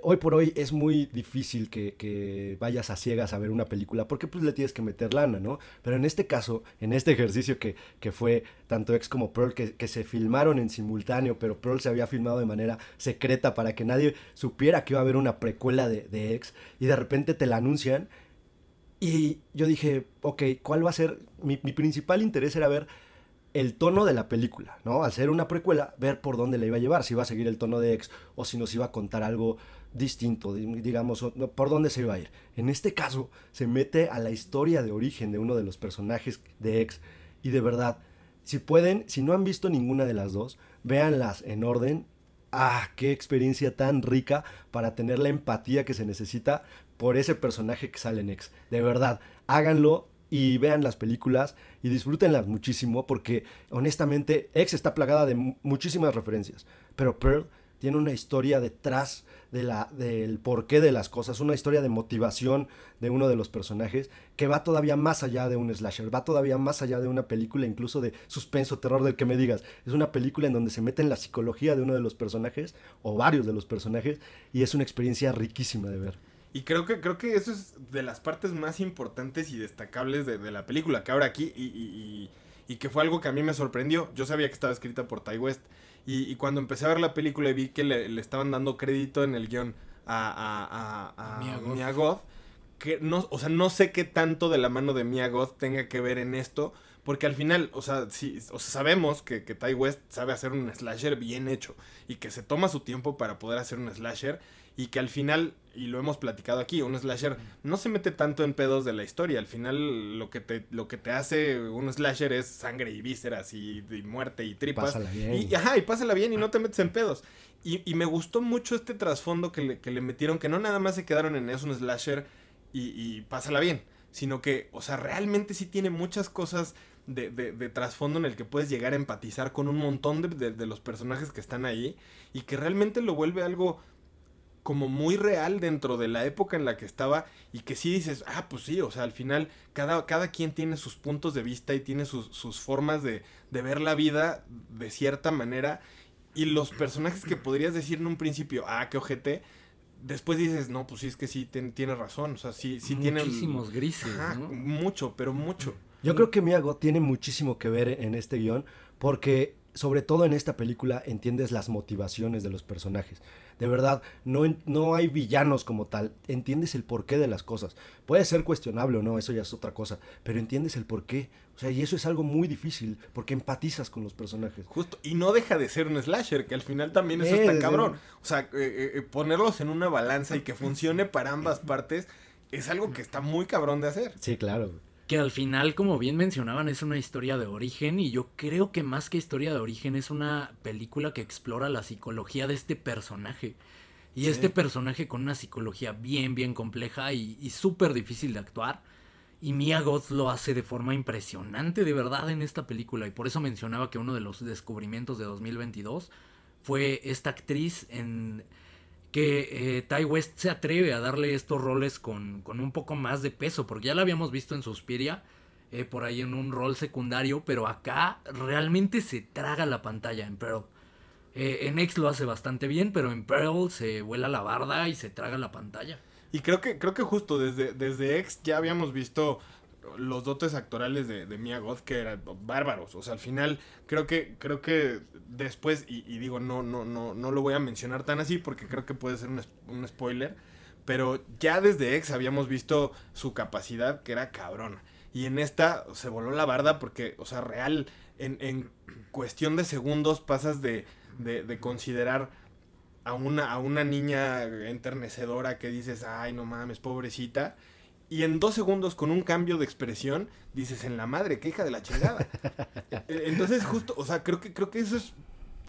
hoy por hoy es muy difícil que, vayas a ciegas a ver una película porque pues le tienes que meter lana, ¿no? Pero en este caso, en este ejercicio que, que fue tanto X como Pearl, que, se filmaron en simultáneo, pero Pearl se había filmado de manera secreta para que nadie supiera que iba a haber una precuela de, de X y de repente te la anuncian. Y yo dije, ok, ¿cuál va a ser? Mi, mi principal interés era ver el tono de la película, ¿no? Al ser una precuela, ver por dónde la iba a llevar, si iba a seguir el tono de X o si nos iba a contar algo distinto, digamos, por dónde se iba a ir. En este caso, se mete a la historia de origen de uno de los personajes de X y de verdad, si pueden, si no han visto ninguna de las dos, véanlas en orden. Ah, qué experiencia tan rica para tener la empatía que se necesita por ese personaje que sale en X. De verdad, háganlo, y vean las películas y disfrútenlas muchísimo porque honestamente X está plagada de muchísimas referencias, pero Pearl tiene una historia detrás de la, del porqué de las cosas, una historia de motivación de uno de los personajes que va todavía más allá de un slasher, va todavía más allá de una película incluso de suspenso, terror del que me digas. Es una película en donde se mete en la psicología de uno de los personajes o varios de los personajes y es una experiencia riquísima de ver. Y creo que, creo que eso es de las partes más importantes y destacables de, la película, que ahora aquí, y, y, que fue algo que a mí me sorprendió. Yo sabía que estaba escrita por Ty West. Y, cuando empecé a ver la película y vi que le, le estaban dando crédito en el guion a, a, a, a Mia, Goth. Mia Goth, que no, o sea, no sé qué tanto de la mano de Mia Goth tenga que ver en esto. Porque al final, o sea, si, o sea, sabemos que, que Ty West sabe hacer un slasher bien hecho y que se toma su tiempo para poder hacer un slasher y que al final, y lo hemos platicado aquí, un slasher no se mete tanto en pedos de la historia. Al final lo que te, lo que te hace un slasher es sangre y vísceras y, y muerte y tripas. Pásala bien. Y, ajá, y pásala bien y no te metes en pedos. Y, y me gustó mucho este trasfondo que le, que le, metieron, que no nada más se quedaron en es un slasher y, y pásala bien, sino que, o sea, realmente sí tiene muchas cosas de, de, de trasfondo en el que puedes llegar a empatizar con un montón de, de, los personajes que están ahí y que realmente lo vuelve algo como muy real dentro de la época en la que estaba y que sí dices, ah, pues sí, o sea, al final cada, cada quien tiene sus puntos de vista y tiene sus, sus formas de, de, ver la vida de cierta manera y los personajes que podrías decir en un principio, ah, qué ojete, después dices, no, pues sí, es que sí, ten, tiene razón, o sea, sí, sí tiene... Muchísimos grises, Ajá, ¿no? Mucho, pero mucho. Yo creo que Miyago tiene muchísimo que ver en este guion porque sobre todo en esta película entiendes las motivaciones de los personajes. De verdad, no, no hay villanos como tal, entiendes el porqué de las cosas. Puede ser cuestionable o no, eso ya es otra cosa, pero entiendes el porqué. O sea, y eso es algo muy difícil, porque empatizas con los personajes. Justo, y no deja de ser un slasher, que al final también eso eh, está cabrón. O sea, eh, eh, ponerlos en una balanza y que funcione para ambas partes es algo que está muy cabrón de hacer. Sí, claro que al final, como bien mencionaban, es una historia de origen y yo creo que más que historia de origen es una película que explora la psicología de este personaje. Y sí. este personaje con una psicología bien, bien compleja y, y súper difícil de actuar. Y Mia Goth lo hace de forma impresionante, de verdad, en esta película. Y por eso mencionaba que uno de los descubrimientos de 2022 fue esta actriz en que eh, Ty West se atreve a darle estos roles con, con, un poco más de peso, porque ya la habíamos visto en Suspiria, eh, por ahí en un rol secundario, pero acá realmente se traga la pantalla en Pearl. Eh, en X lo hace bastante bien, pero en Pearl se vuela la barda y se traga la pantalla. Y creo que, creo que justo desde, desde X ya habíamos visto los dotes actorales de, Mia Goth que eran bárbaros. O sea, al final creo que creo que después y, digo no no no no lo voy a mencionar tan así porque creo que puede ser un, spoiler. pero ya desde X habíamos visto su capacidad que era cabrona. Y en esta se voló la barda porque, o sea, real, en, en cuestión de segundos pasas de, de, de considerar a una, a una niña enternecedora que dices, ay, no mames, pobrecita. Y en dos segundos, con un cambio de expresión, dices, en la madre, qué hija de la chingada. E- Entonces, justo, o sea, creo que, creo que eso es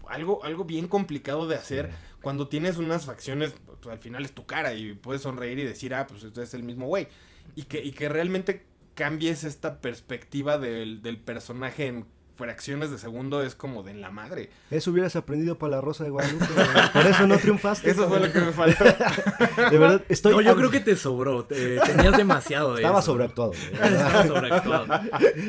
algo, algo bien complicado de hacer cuando tienes unas facciones, pues, al final es tu cara y puedes sonreír y decir, ah, pues este es el mismo güey. Y que, y que realmente cambies esta perspectiva del, del personaje en fracciones de segundo es como de en la madre. Eso hubieras aprendido para la Rosa de Guadalupe. Por eso no triunfaste. Eso fue lo que me faltó. De verdad, estoy. No, yo creo que te sobró. te- tenías demasiado de Estaba eso. sobreactuado. Estaba sobreactuado.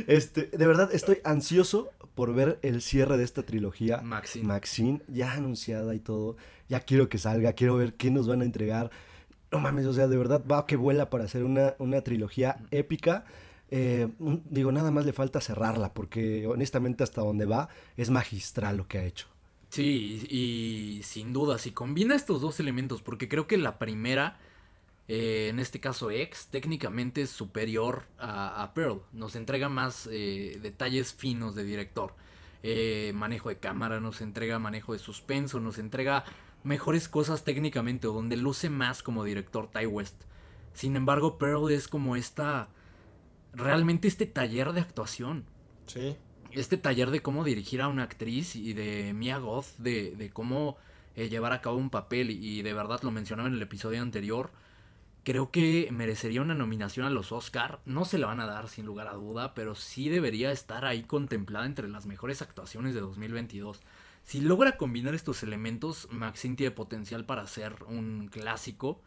Este, de verdad, estoy ansioso por ver el cierre de esta trilogía. Maxine. Maxine, ya anunciada y todo. Ya quiero que salga, quiero ver qué nos van a entregar. No mames, o sea, de verdad va que vuela para hacer una, una trilogía épica. Eh, digo, nada más le falta cerrarla, porque honestamente hasta donde va es magistral lo que ha hecho. Sí, y, sin duda, si combina estos dos elementos, porque creo que la primera, eh, en este caso X, técnicamente es superior a, Pearl. Nos entrega más eh, detalles finos de director. Manejo de cámara, nos entrega manejo de suspenso, nos entrega mejores cosas técnicamente, o donde luce más como director Ty West. Sin embargo, Pearl es como esta, realmente este taller de actuación Sí. este taller de cómo dirigir a una actriz y de Mia Goth, de, de cómo eh, llevar a cabo un papel, y de verdad lo mencionaba en el episodio anterior, creo que merecería una nominación a los Oscar. No se la van a dar sin lugar a duda, pero sí debería estar ahí contemplada entre las mejores actuaciones de 2022. Si logra combinar estos elementos, Maxine tiene potencial para ser un clásico.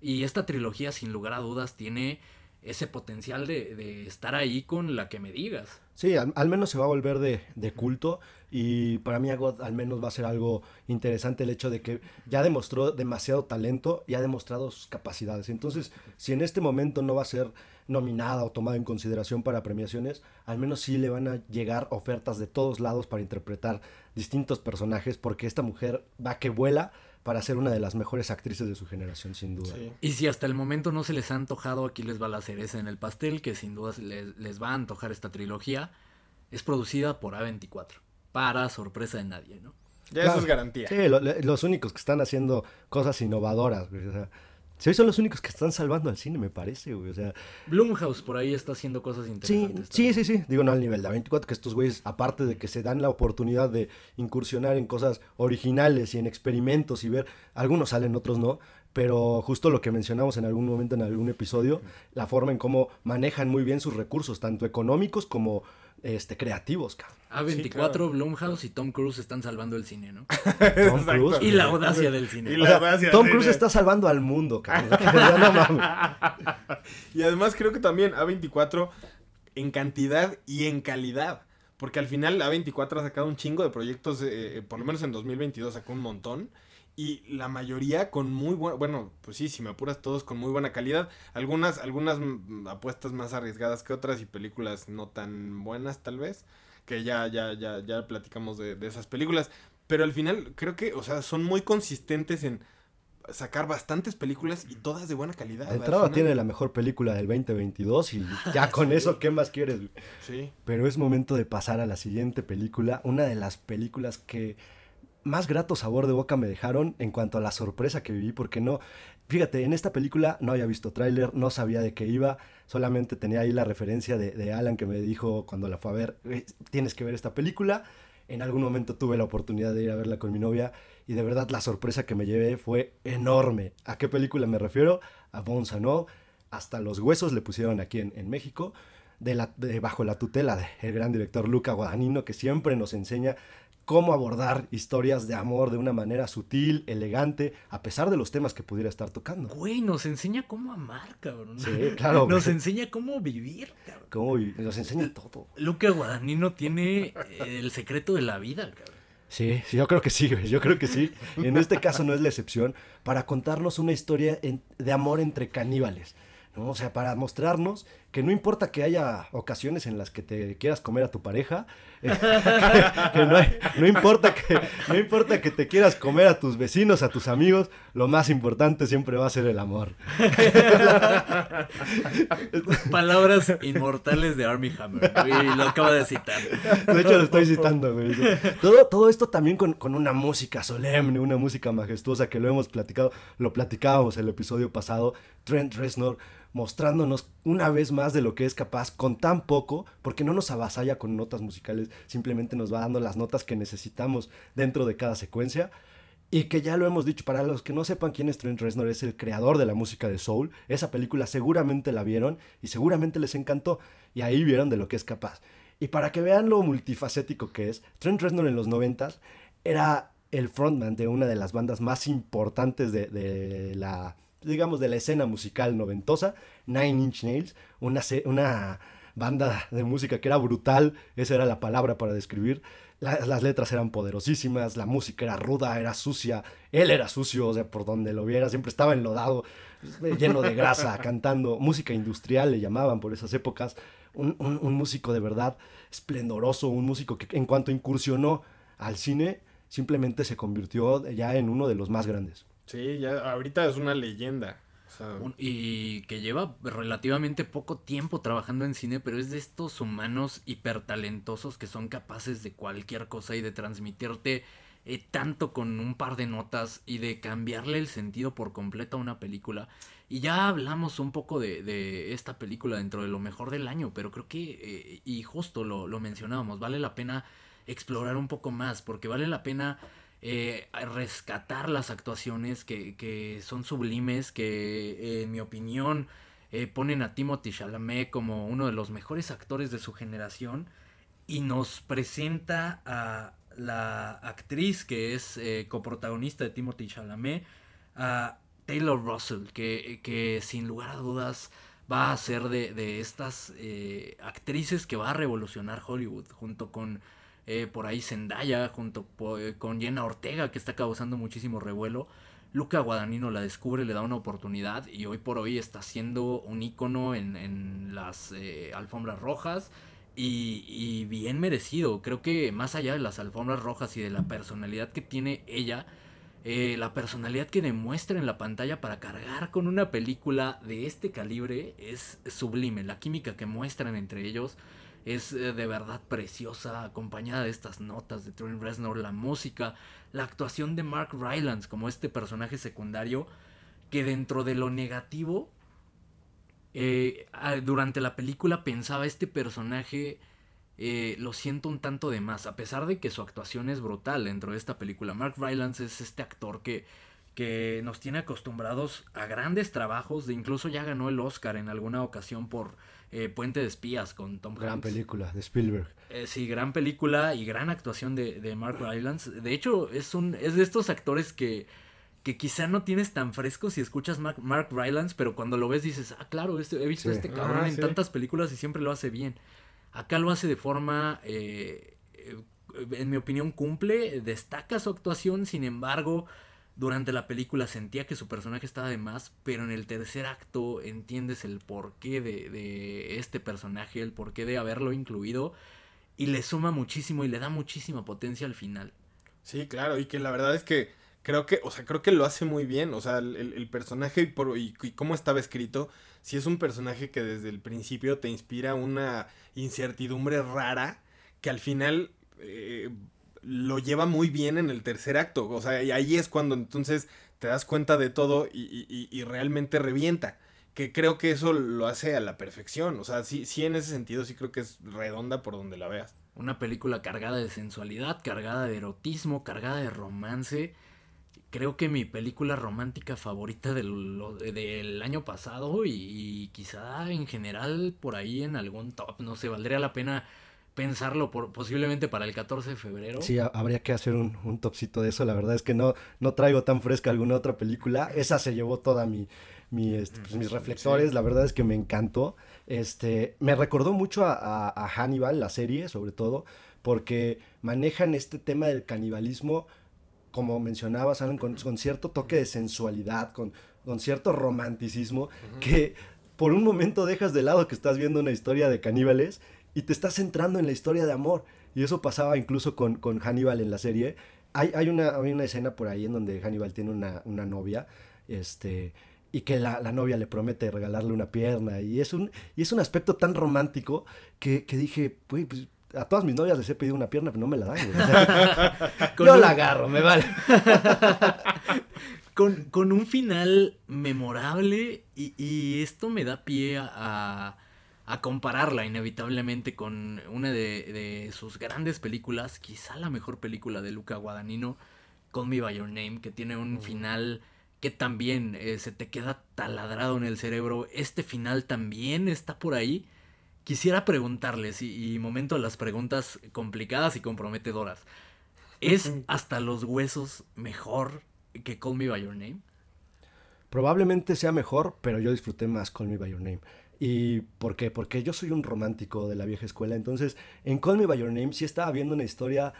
Y esta trilogía, sin lugar a dudas, tiene ese potencial de, estar ahí con la que me digas. Sí, al, menos se va a volver de, culto y para mí al menos va a ser algo interesante el hecho de que ya demostró demasiado talento y ha demostrado sus capacidades. Entonces, si en este momento no va a ser nominada o tomada en consideración para premiaciones, al menos sí le van a llegar ofertas de todos lados para interpretar distintos personajes porque esta mujer va que vuela para ser una de las mejores actrices de su generación, sin duda. Sí. Y si hasta el momento no se les ha antojado, aquí les va la cereza en el pastel, que sin duda les, les va a antojar esta trilogía. Es producida por A24, para sorpresa de nadie, ¿no? Ya Claro. eso es garantía. Sí, lo- los únicos que están haciendo cosas innovadoras, o sea, sí, son los únicos que están salvando al cine, me parece, güey, o sea, Blumhouse por ahí está haciendo cosas sí, interesantes. sí, sí, sí, digo, no al nivel de A24, que estos güeyes, aparte de que se dan la oportunidad de incursionar en cosas originales y en experimentos y ver, algunos salen, otros no, pero justo lo que mencionamos en algún momento en algún episodio, la forma en cómo manejan muy bien sus recursos, tanto económicos como este, creativos, cabrón. A24, Sí, claro. Blumhouse y Tom Cruise están salvando el cine, ¿no? Tom Cruise, Y la audacia del cine. Y O la sea, audacia Tom del Cruise cine. está salvando al mundo, cabrón. Y además creo que también A24 en cantidad y en calidad. Porque al final A24 ha sacado un chingo de proyectos, eh, eh, por lo menos en 2022 sacó un montón. Y la mayoría con muy buena, bueno, pues sí, si me apuras todos con muy buena calidad. Algunas, algunas apuestas más arriesgadas que otras y películas no tan buenas tal vez. Que ya, ya, ya, ya platicamos de, de esas películas. Pero al final creo que, o sea, son muy consistentes en sacar bastantes películas y todas de buena calidad. Entrada tiene la mejor película del 2022 y ya con eso, ¿qué más quieres? Sí. Pero es momento de pasar a la siguiente película, una de las películas que más grato sabor de boca me dejaron en cuanto a la sorpresa que viví, porque no, fíjate, en esta película no había visto tráiler, no sabía de qué iba, solamente tenía ahí la referencia de, de Alan que me dijo cuando la fue a ver, "Eh, tienes que ver esta película. En algún momento tuve la oportunidad de ir a verla con mi novia y de verdad la sorpresa que me llevé fue enorme. ¿A qué película me refiero? A Bones. Hasta los huesos le pusieron aquí en, México, de de- bajo la tutela del gran director Luca Guadagnino, que siempre nos enseña cómo abordar historias de amor de una manera sutil, elegante, a pesar de los temas que pudiera estar tocando. Güey, nos enseña cómo amar, cabrón. Sí, claro. Nos güey. enseña cómo vivir, cabrón. Cómo vi- nos enseña todo. Luca Guadagnino tiene eh, el secreto de la vida, cabrón. Sí, sí, yo creo que sí, güey, yo creo que sí. En este caso no es la excepción, para contarnos una historia en- de amor entre caníbales, ¿no? O sea, para mostrarnos que no importa que haya ocasiones en las que te quieras comer a tu pareja, que no, importa que, no importa que te quieras comer a tus vecinos, a tus amigos, lo más importante siempre va a ser el amor. Palabras inmortales de Army Hammer, y lo acaba de citar. De hecho, lo estoy citando, güey. Todo, todo esto también con, con una música solemne, una música majestuosa que lo hemos platicado, lo platicábamos el episodio pasado, Trent Reznor mostrándonos una vez más de lo que es capaz con tan poco, porque no nos avasalla con notas musicales, simplemente nos va dando las notas que necesitamos dentro de cada secuencia. Y que ya lo hemos dicho, para los que no sepan quién es Trent Reznor, es el creador de la música de Soul. Esa película seguramente la vieron y seguramente les encantó. Y ahí vieron de lo que es capaz. Y para que vean lo multifacético que es, Trent Reznor en los noventas era el frontman de una de las bandas más importantes de, de la digamos, de la escena musical noventosa, Nine Inch Nails, una, una banda de música que era brutal, esa era la palabra para describir. las letras eran poderosísimas, la música era ruda, era sucia, él era sucio, o sea, por donde lo viera, siempre estaba enlodado, lleno de grasa, cantando, música industrial le llamaban por esas épocas, un, un músico de verdad esplendoroso, un músico que en cuanto incursionó al cine, simplemente se convirtió ya en uno de los más grandes. Sí, ya ahorita es una leyenda. y que lleva relativamente poco tiempo trabajando en cine, pero es de estos humanos hipertalentosos que son capaces de cualquier cosa y de transmitirte eh, tanto con un par de notas y de cambiarle el sentido por completo a una película. Y ya hablamos un poco de, esta película dentro de lo mejor del año, pero creo que, eh, y justo lo, lo mencionábamos, vale la pena explorar un poco más, porque vale la pena eh, rescatar las actuaciones que, son sublimes, que en mi opinión eh, ponen a Timothy Chalamet como uno de los mejores actores de su generación y nos presenta a la actriz que es eh, coprotagonista de Timothy Chalamet, a Taylor Russell, que, que, sin lugar a dudas va a ser de, de estas actrices que va a revolucionar Hollywood junto con eh, por ahí Zendaya junto eh, con Jenna Ortega que está causando muchísimo revuelo. Luca Guadagnino la descubre, le da una oportunidad y hoy por hoy está siendo un ícono en, las eh, alfombras rojas y, bien merecido. Creo que más allá de las alfombras rojas y de la personalidad que tiene ella, la personalidad que demuestra en la pantalla para cargar con una película de este calibre es sublime. La química que muestran entre ellos es eh, de verdad preciosa, acompañada de estas notas de Trent Reznor, la música, la actuación de Mark Rylance como este personaje secundario que dentro de lo negativo eh, durante la película pensaba este personaje eh, lo siento un tanto de más, a pesar de que su actuación es brutal dentro de esta película. Mark Rylance es este actor que, que nos tiene acostumbrados a grandes trabajos, de incluso ya ganó el Oscar en alguna ocasión por eh, Puente de Espías con Tom Gran película de Spielberg. Eh, sí, gran película y gran actuación de, Mark Rylance. De hecho, es, un, es de estos actores que, que quizá no tienes tan fresco si escuchas Mark, Mark Rylance, pero cuando lo ves dices, ah, claro, este, he visto a este cabrón ah, en tantas películas y siempre lo hace bien. Acá lo hace de forma, eh, en mi opinión, cumple, destaca su actuación, sin embargo durante la película sentía que su personaje estaba de más, pero en el tercer acto entiendes el porqué de, de este personaje, el porqué de haberlo incluido, y le suma muchísimo y le da muchísima potencia al final. Sí, claro, y que la verdad es que creo que, o sea, creo que lo hace muy bien, o sea, el, personaje y, por, y, cómo estaba escrito, si es un personaje que desde el principio te inspira una incertidumbre rara, que al final... Eh, lo lleva muy bien en el tercer acto. O sea, y ahí es cuando entonces te das cuenta de todo y, realmente revienta. Que creo que eso lo hace a la perfección. O sea, sí, sí, en ese sentido sí creo que es redonda por donde la veas. Una película cargada de sensualidad, cargada de erotismo, cargada de romance. Creo que mi película romántica favorita del, del año pasado y, y quizá en general por ahí en algún top. No sé, valdría la pena pensarlo por, posiblemente para el 14 de febrero. Sí, habría que hacer un, un, topcito de eso. La verdad es que no, no traigo tan fresca alguna otra película. Esa se llevó toda mi, mi este, pues, mis reflectores. La verdad es que me encantó. Este, me recordó mucho a, a, Hannibal, la serie, sobre todo, porque manejan este tema del canibalismo, como mencionabas, Alan, con, con cierto toque de sensualidad, con, con cierto romanticismo, que por un momento dejas de lado que estás viendo una historia de caníbales y te estás centrando en la historia de amor. Y eso pasaba incluso con, con Hannibal en la serie. Hay, hay, una, hay una escena por ahí en donde Hannibal tiene una, una novia, este, y que la, la, novia le promete regalarle una pierna. Y es un, y es un aspecto tan romántico que, que dije, pues, a todas mis novias les he pedido una pierna, pero no me la dan. O sea, yo un... la agarro, me vale. con, con, un final memorable y, y, esto me da pie a, a compararla inevitablemente con una de, de, sus grandes películas, quizá la mejor película de Luca Guadagnino, Call Me By Your Name, que tiene un mm. final que también eh, se te queda taladrado en el cerebro. Este final también está por ahí. Quisiera preguntarles, y, y momento de las preguntas complicadas y comprometedoras. ¿Es hasta los huesos mejor que Call Me By Your Name? Probablemente sea mejor, pero yo disfruté más Call Me By Your Name. ¿Y por qué? Porque yo soy un romántico de la vieja escuela. Entonces, en Call Me By Your Name sí estaba viendo una historia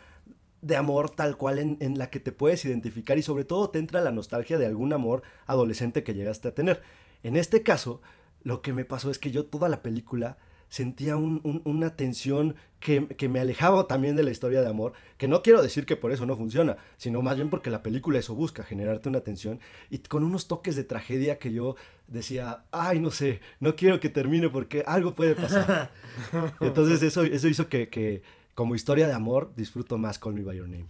de amor tal cual en, en, la que te puedes identificar y sobre todo te entra la nostalgia de algún amor adolescente que llegaste a tener. En este caso, lo que me pasó es que yo toda la película sentía un, un, una tensión que, que, me alejaba también de la historia de amor, que no quiero decir que por eso no funciona, sino más bien porque la película eso busca, generarte una tensión y con unos toques de tragedia que yo decía, ay, no sé, no quiero que termine porque algo puede pasar. Entonces eso, eso hizo que, que, como historia de amor disfruto más Call Me By Your Name.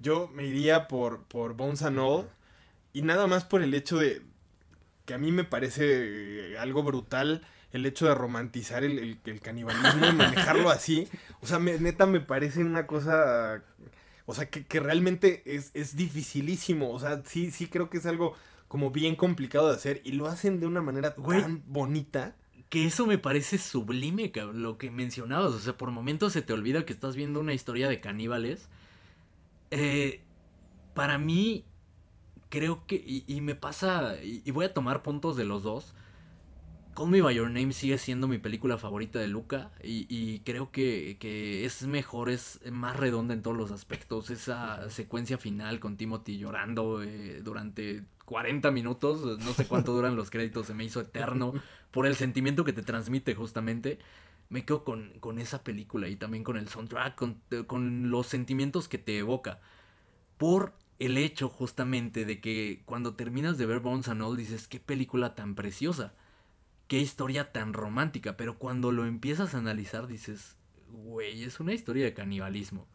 Yo me iría por, por Bones and All y nada más por el hecho de que a mí me parece algo brutal el hecho de romantizar el, el, el canibalismo y manejarlo así. O sea, me, neta me parece una cosa. O sea, que, que realmente es, es, dificilísimo. O sea, sí, sí creo que es algo como bien complicado de hacer. Y lo hacen de una manera Güey, tan bonita. Que eso me parece sublime, lo que mencionabas. O sea, por momentos se te olvida que estás viendo una historia de caníbales. Eh, para mí, creo que. Y, y me pasa. Y, y voy a tomar puntos de los dos Call Me By Your Name sigue siendo mi película favorita de Luca y, y creo que, que, es mejor, es más redonda en todos los aspectos. Esa secuencia final con Timothy llorando eh, durante 40 minutos, no sé cuánto duran los créditos, se me hizo eterno por el sentimiento que te transmite justamente. Me quedo con, con esa película y también con el soundtrack, con, con los sentimientos que te evoca. Por el hecho justamente de que cuando terminas de ver Bones and All dices, qué película tan preciosa qué historia tan romántica, pero cuando lo empiezas a analizar dices, güey, es una historia de canibalismo.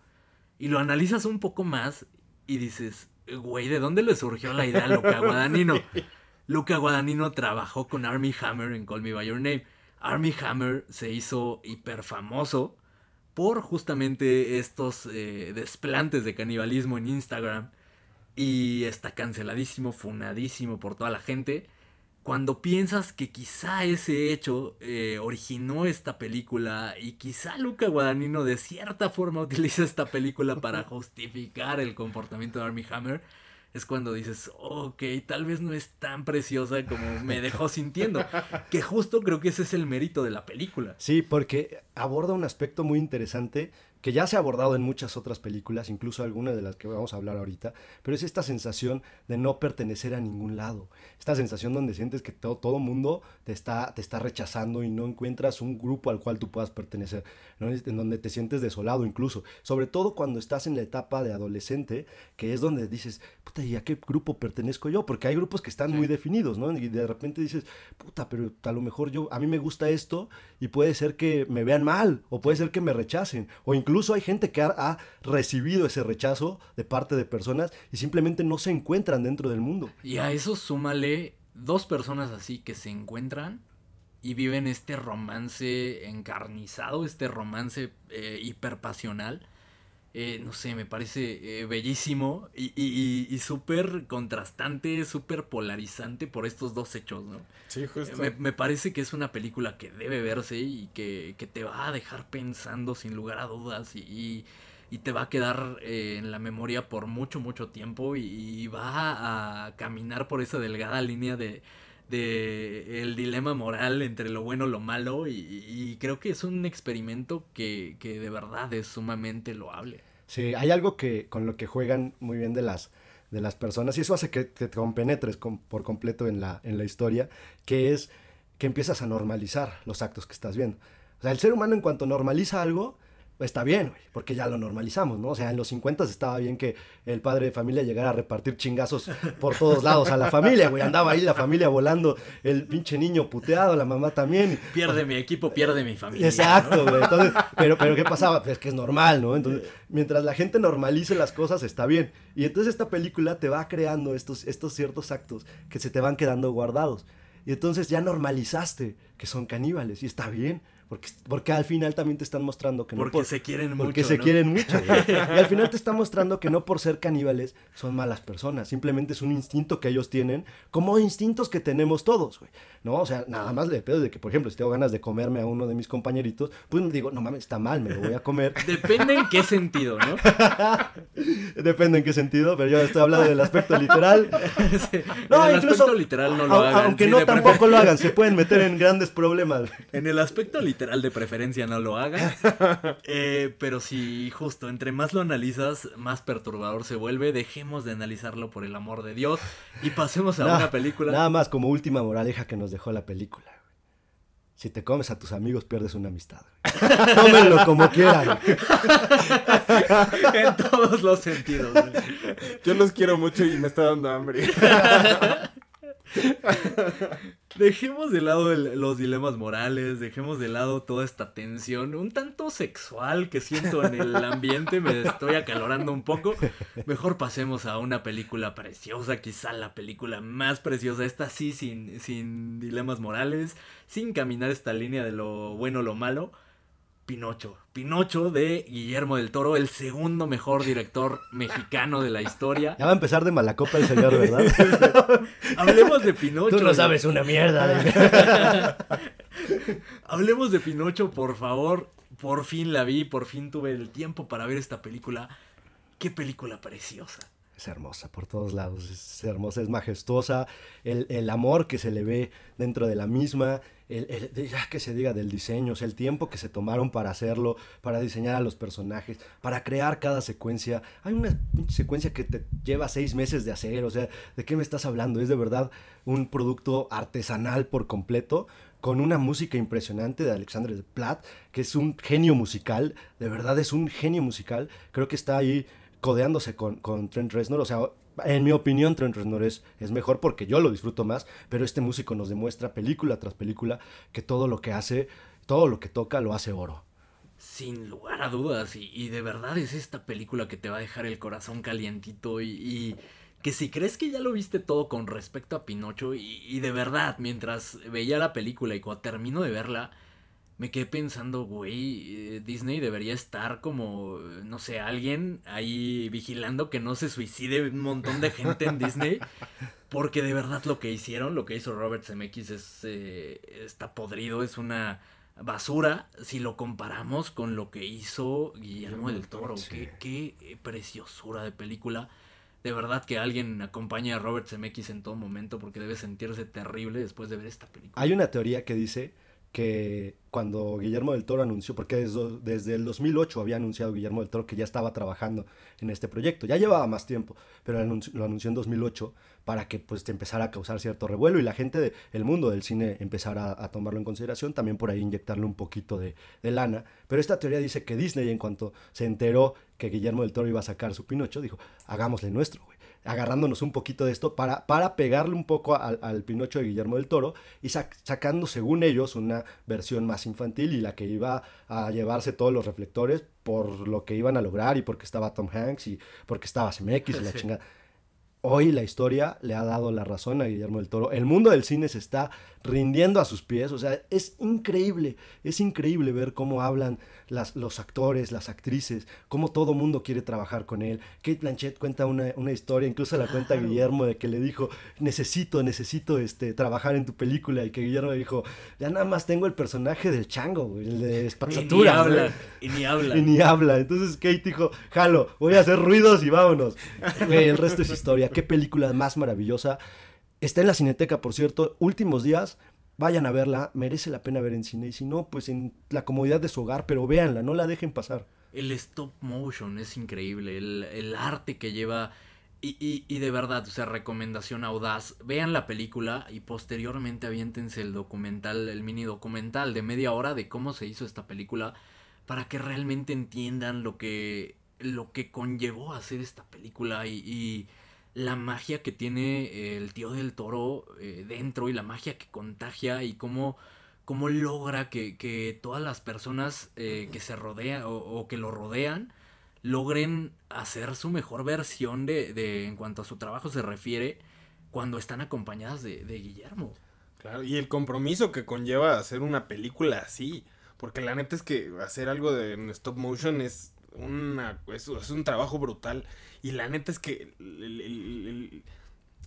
Y lo analizas un poco más y dices, güey, ¿de dónde le surgió la idea a Luca Guadagnino? Luca Guadagnino trabajó con Army Hammer en Call Me By Your Name. Army Hammer se hizo hiper famoso por justamente estos eh, desplantes de canibalismo en Instagram. Y está canceladísimo, funadísimo por toda la gente cuando piensas que quizá ese hecho eh, originó esta película y quizá Luca Guadagnino de cierta forma utiliza esta película para justificar el comportamiento de Armie Hammer, es cuando dices, ok, tal vez no es tan preciosa como me dejó sintiendo. Que justo creo que ese es el mérito de la película. Sí, porque aborda un aspecto muy interesante que ya se ha abordado en muchas otras películas, incluso algunas de las que vamos a hablar ahorita, pero es esta sensación de no pertenecer a ningún lado, esta sensación donde sientes que todo, todo mundo te está, te está rechazando y no encuentras un grupo al cual tú puedas pertenecer, ¿no? en donde te sientes desolado incluso, sobre todo cuando estás en la etapa de adolescente, que es donde dices, puta, ¿y a qué grupo pertenezco yo? Porque hay grupos que están sí. muy definidos, ¿no? Y de repente dices, puta, pero a lo mejor yo, a mí me gusta esto y puede ser que me vean mal, o puede ser que me rechacen, o incluso Incluso hay gente que ha, recibido ese rechazo de parte de personas y simplemente no se encuentran dentro del mundo. Y a eso súmale dos personas así que se encuentran y viven este romance encarnizado, este romance eh, hiperpasional. Eh, no sé, me parece eh, bellísimo y, y, y súper contrastante, súper polarizante por estos dos hechos, ¿no? Sí, justo. Me, me, parece que es una película que debe verse y que, que te va a dejar pensando sin lugar a dudas y, y te va a quedar eh, en la memoria por mucho, mucho tiempo y, va a caminar por esa delgada línea de, de el dilema moral entre lo bueno y lo malo y, creo que es un experimento que, que, de verdad es sumamente loable. Sí, hay algo que con lo que juegan muy bien de las de las personas y eso hace que te compenetres con, por completo en la, en la historia, que es que empiezas a normalizar los actos que estás viendo. O sea, el ser humano en cuanto normaliza algo, está bien, güey, porque ya lo normalizamos, ¿no? O sea, en los 50 estaba bien que el padre de familia llegara a repartir chingazos por todos lados a la familia, güey. Andaba ahí la familia volando, el pinche niño puteado, la mamá también. Pierde mi equipo, pierde mi familia. Exacto, güey. Entonces, pero, pero ¿qué pasaba? Pues que es normal, ¿no? Entonces, mientras la gente normalice las cosas, está bien. Y entonces esta película te va creando estos, estos ciertos actos que se te van quedando guardados. Y entonces ya normalizaste que son caníbales y está bien. Porque, porque al final también te están mostrando que no. Porque se quieren mucho. Porque se quieren mucho. y al final te están mostrando que no por ser caníbales son malas personas. Simplemente es un instinto que ellos tienen, como instintos que tenemos todos, güey. ¿No? O sea, nada más le pedo de que, por ejemplo, si tengo ganas de comerme a uno de mis compañeritos, pues digo, no mames, está mal, me lo voy a comer. Depende en qué sentido, ¿no? Depende en qué sentido, pero yo estoy hablando del aspecto literal. No, en el aspecto literal no lo hagan. Aunque no tampoco lo hagan, se pueden meter en grandes problemas. En el aspecto literal de preferencia no lo haga. Eh, pero si justo entre más lo analizas, más perturbador se vuelve. Dejemos de analizarlo por el amor de Dios y pasemos a una película. Nada más como última moraleja que nos dejó la película. Si te comes a tus amigos, pierdes una amistad. Tómenlo como quieran. en todos los sentidos. Yo los quiero mucho y me está dando hambre. Dejemos de lado los dilemas morales, dejemos de lado toda esta tensión un tanto sexual que siento en el ambiente, me estoy acalorando un poco. Mejor pasemos a una película preciosa, quizá la película más preciosa, esta sí sin, sin dilemas morales, sin caminar esta línea de lo bueno o lo malo. Pinocho. Pinocho de Guillermo del Toro, el segundo mejor director mexicano de la historia. Ya va a empezar de malacopa el señor, ¿verdad? Hablemos de Pinocho. Tú no sabes una mierda. Hablemos de Pinocho, por favor. Por fin la vi, por fin tuve el tiempo para ver esta película. Qué película preciosa es hermosa por todos lados, es hermosa, es majestuosa, el, amor que se le ve dentro de la misma, el, ya que se diga del diseño, el tiempo que se tomaron para hacerlo, para diseñar a los personajes, para crear cada secuencia. Hay una secuencia que te lleva seis meses de hacer, o sea, ¿de qué me estás hablando? Es de verdad un producto artesanal por completo, con una música impresionante de Alexandre Platt, que es un genio musical, de verdad es un genio musical, creo que está ahí codeándose con, con Trent Reznor. O sea, en mi opinión, Trent Reznor es, es mejor porque yo lo disfruto más, pero este músico nos demuestra película tras película que todo lo que hace, todo lo que toca, lo hace oro. Sin lugar a dudas, y, de verdad es esta película que te va a dejar el corazón calientito y, que si crees que ya lo viste todo con respecto a Pinocho y, y de verdad, mientras veía la película y cuando termino de verla, me quedé pensando, güey, eh, Disney debería estar como, no sé, alguien ahí vigilando que no se suicide un montón de gente en Disney. Porque de verdad lo que hicieron, lo que hizo Robert Zemeckis es, eh, está podrido, es una basura si lo comparamos con lo que hizo Guillermo del Toro. Qué, qué preciosura de película. De verdad que alguien acompañe a Robert Zemeckis en todo momento porque debe sentirse terrible después de ver esta película. Hay una teoría que dice que cuando Guillermo del Toro anunció, porque desde, desde, el 2008 había anunciado Guillermo del Toro que ya estaba trabajando en este proyecto, ya llevaba más tiempo, pero lo anunció en 2008 para que pues empezara a causar cierto revuelo y la gente del mundo del cine empezara a, tomarlo en consideración, también por ahí inyectarle un poquito de, de, lana, pero esta teoría dice que Disney en cuanto se enteró que Guillermo del Toro iba a sacar su Pinocho, dijo, hagámosle nuestro, güey agarrándonos un poquito de esto para, para pegarle un poco al, Pinocho de Guillermo del Toro y sacando, según ellos, una versión más infantil y la que iba a llevarse todos los reflectores por lo que iban a lograr y porque estaba Tom Hanks y porque estaba CMX y la chingada. Hoy la historia le ha dado la razón a Guillermo del Toro. El mundo del cine se está rindiendo a sus pies. O sea, es increíble, es increíble ver cómo hablan las, los actores, las actrices, cómo todo mundo quiere trabajar con él. Kate Blanchett cuenta una, historia, incluso la cuenta Guillermo, de que le dijo, necesito, necesito este, trabajar en tu película. Y que Guillermo dijo, ya nada más tengo el personaje del chango, el de espazzatura. Y ni habla, y ni habla. Y ni habla. Entonces Kate dijo, jalo, voy a hacer ruidos y vámonos. el resto es historia. Qué película más maravillosa. Está en la Cineteca, por cierto. Últimos días, vayan a verla. Merece la pena ver en cine. Y si no, pues en la comodidad de su hogar, pero véanla, no la dejen pasar. El stop motion es increíble. El, arte que lleva Y, y, de verdad, o sea, recomendación audaz. Vean la película y posteriormente aviéntense el documental, el mini documental de media hora de cómo se hizo esta película para que realmente entiendan lo que, lo que conllevó hacer esta película y, la magia que tiene el tío del toro eh, dentro y la magia que contagia y cómo, cómo logra que, que todas las personas eh, que se rodean o que lo rodean logren hacer su mejor versión de, de, en cuanto a su trabajo se refiere cuando están acompañadas de, de Guillermo. Claro, y el compromiso que conlleva hacer una película así. Porque la neta es que hacer algo de stop motion es una es, es un trabajo brutal. Y la neta es que el, el,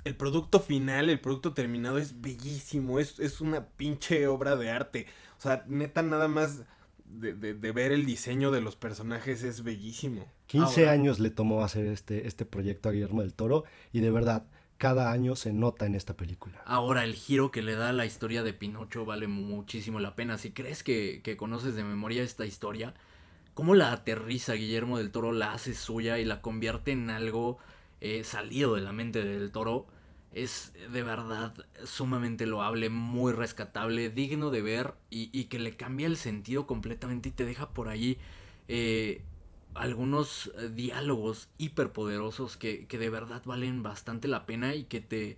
el, producto final, el producto terminado es bellísimo. Es, es una pinche obra de arte. O sea, neta nada más de, ver el diseño de los personajes es bellísimo. 15 años le tomó hacer este, este proyecto a Guillermo del Toro y de verdad, cada año se nota en esta película. Ahora, el giro que le da la historia de Pinocho vale muchísimo la pena. Si crees que, que conoces de memoria esta historia, cómo la aterriza Guillermo del Toro, la hace suya y la convierte en algo eh, salido de la mente del Toro es de verdad sumamente loable, muy rescatable, digno de ver y, que le cambia el sentido completamente y te deja por ahí eh, algunos eh, diálogos hiperpoderosos que, que de verdad valen bastante la pena y que te...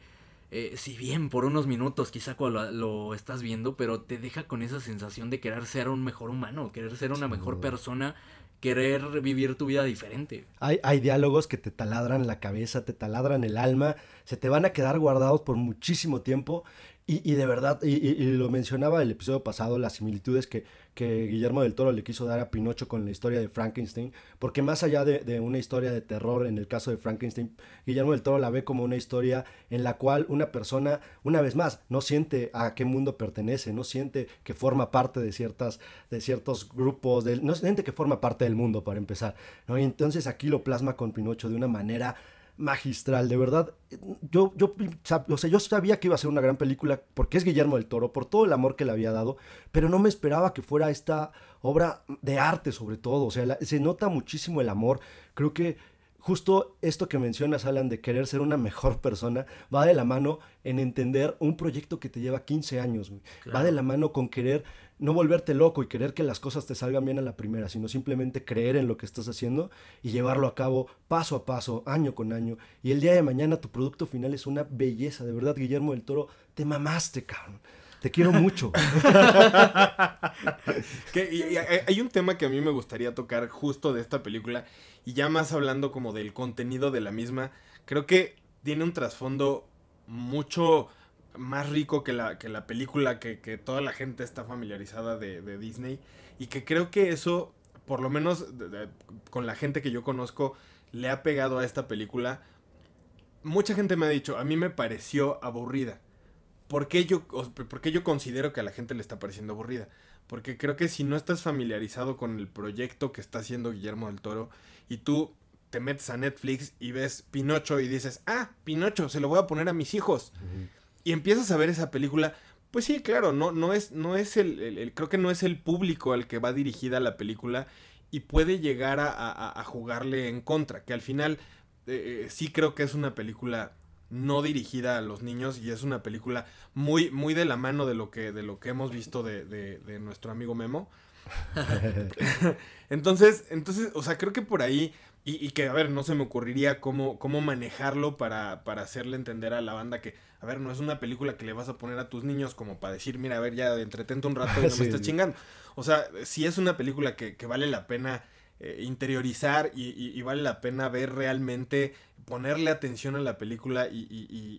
Eh, si bien por unos minutos quizá cuando lo, estás viendo, pero te deja con esa sensación de querer ser un mejor humano, querer ser una mejor persona querer vivir tu vida diferente. Hay, hay diálogos que te taladran la cabeza, te taladran el alma, se te van a quedar guardados por muchísimo tiempo y, y de verdad, y, y, lo mencionaba el episodio pasado, las similitudes que, que, Guillermo del Toro le quiso dar a Pinocho con la historia de Frankenstein, porque más allá de, de, una historia de terror en el caso de Frankenstein, Guillermo del Toro la ve como una historia en la cual una persona, una vez más, no siente a qué mundo pertenece, no siente que forma parte de, ciertas, de ciertos grupos, no siente que forma parte del mundo para empezar. Y entonces aquí lo plasma con Pinocho de una manera magistral, de verdad. Yo, yo, o sea, yo sabía que iba a ser una gran película porque es Guillermo del Toro, por todo el amor que le había dado, pero no me esperaba que fuera esta obra de arte sobre todo, o sea, se nota muchísimo el amor, creo que justo esto que mencionas, Alan, de querer ser una mejor persona, va de la mano en entender un proyecto que te lleva 15 años, va de la mano con querer no volverte loco y querer que las cosas te salgan bien a la primera, sino simplemente creer en lo que estás haciendo y llevarlo a cabo paso a paso, año con año. Y el día de mañana tu producto final es una belleza, de verdad, Guillermo del Toro, te mamaste, cabrón. Te quiero mucho. hay un tema que a mí me gustaría tocar justo de esta película y ya más hablando como del contenido de la misma, creo que tiene un trasfondo mucho más rico que la, que la película que, toda la gente está familiarizada de, Disney y que creo que eso, por lo menos con la gente que yo conozco, le ha pegado a esta película. Mucha gente me ha dicho, a mí me pareció aburrida. ¿Por qué yo, por qué yo considero que a la gente le está pareciendo aburrida? Porque creo que si no estás familiarizado con el proyecto que está haciendo Guillermo del Toro y tú te metes a Netflix y ves Pinocho y dices, ah, Pinocho, se lo voy a poner a mis hijos. Y empiezas a ver esa película. Pues sí, claro, no, no es, no es el, creo que no es el público al que va dirigida la película y puede llegar a, jugarle en contra, que al final eh, eh, sí creo que es una película no dirigida a los niños y es una película muy, muy de la mano de lo que, de lo que hemos visto de, de nuestro amigo Memo. entonces, entonces, o sea, creo que por ahí, y, que, a ver, no se me ocurriría cómo, cómo manejarlo para, para hacerle entender a la banda que, a ver, no es una película que le vas a poner a tus niños como para decir, mira, a ver, ya entretente un rato y no me estás chingando. O sea, si es una película que, que vale la pena eh, interiorizar y, y, vale la pena ver realmente, ponerle atención a la película y,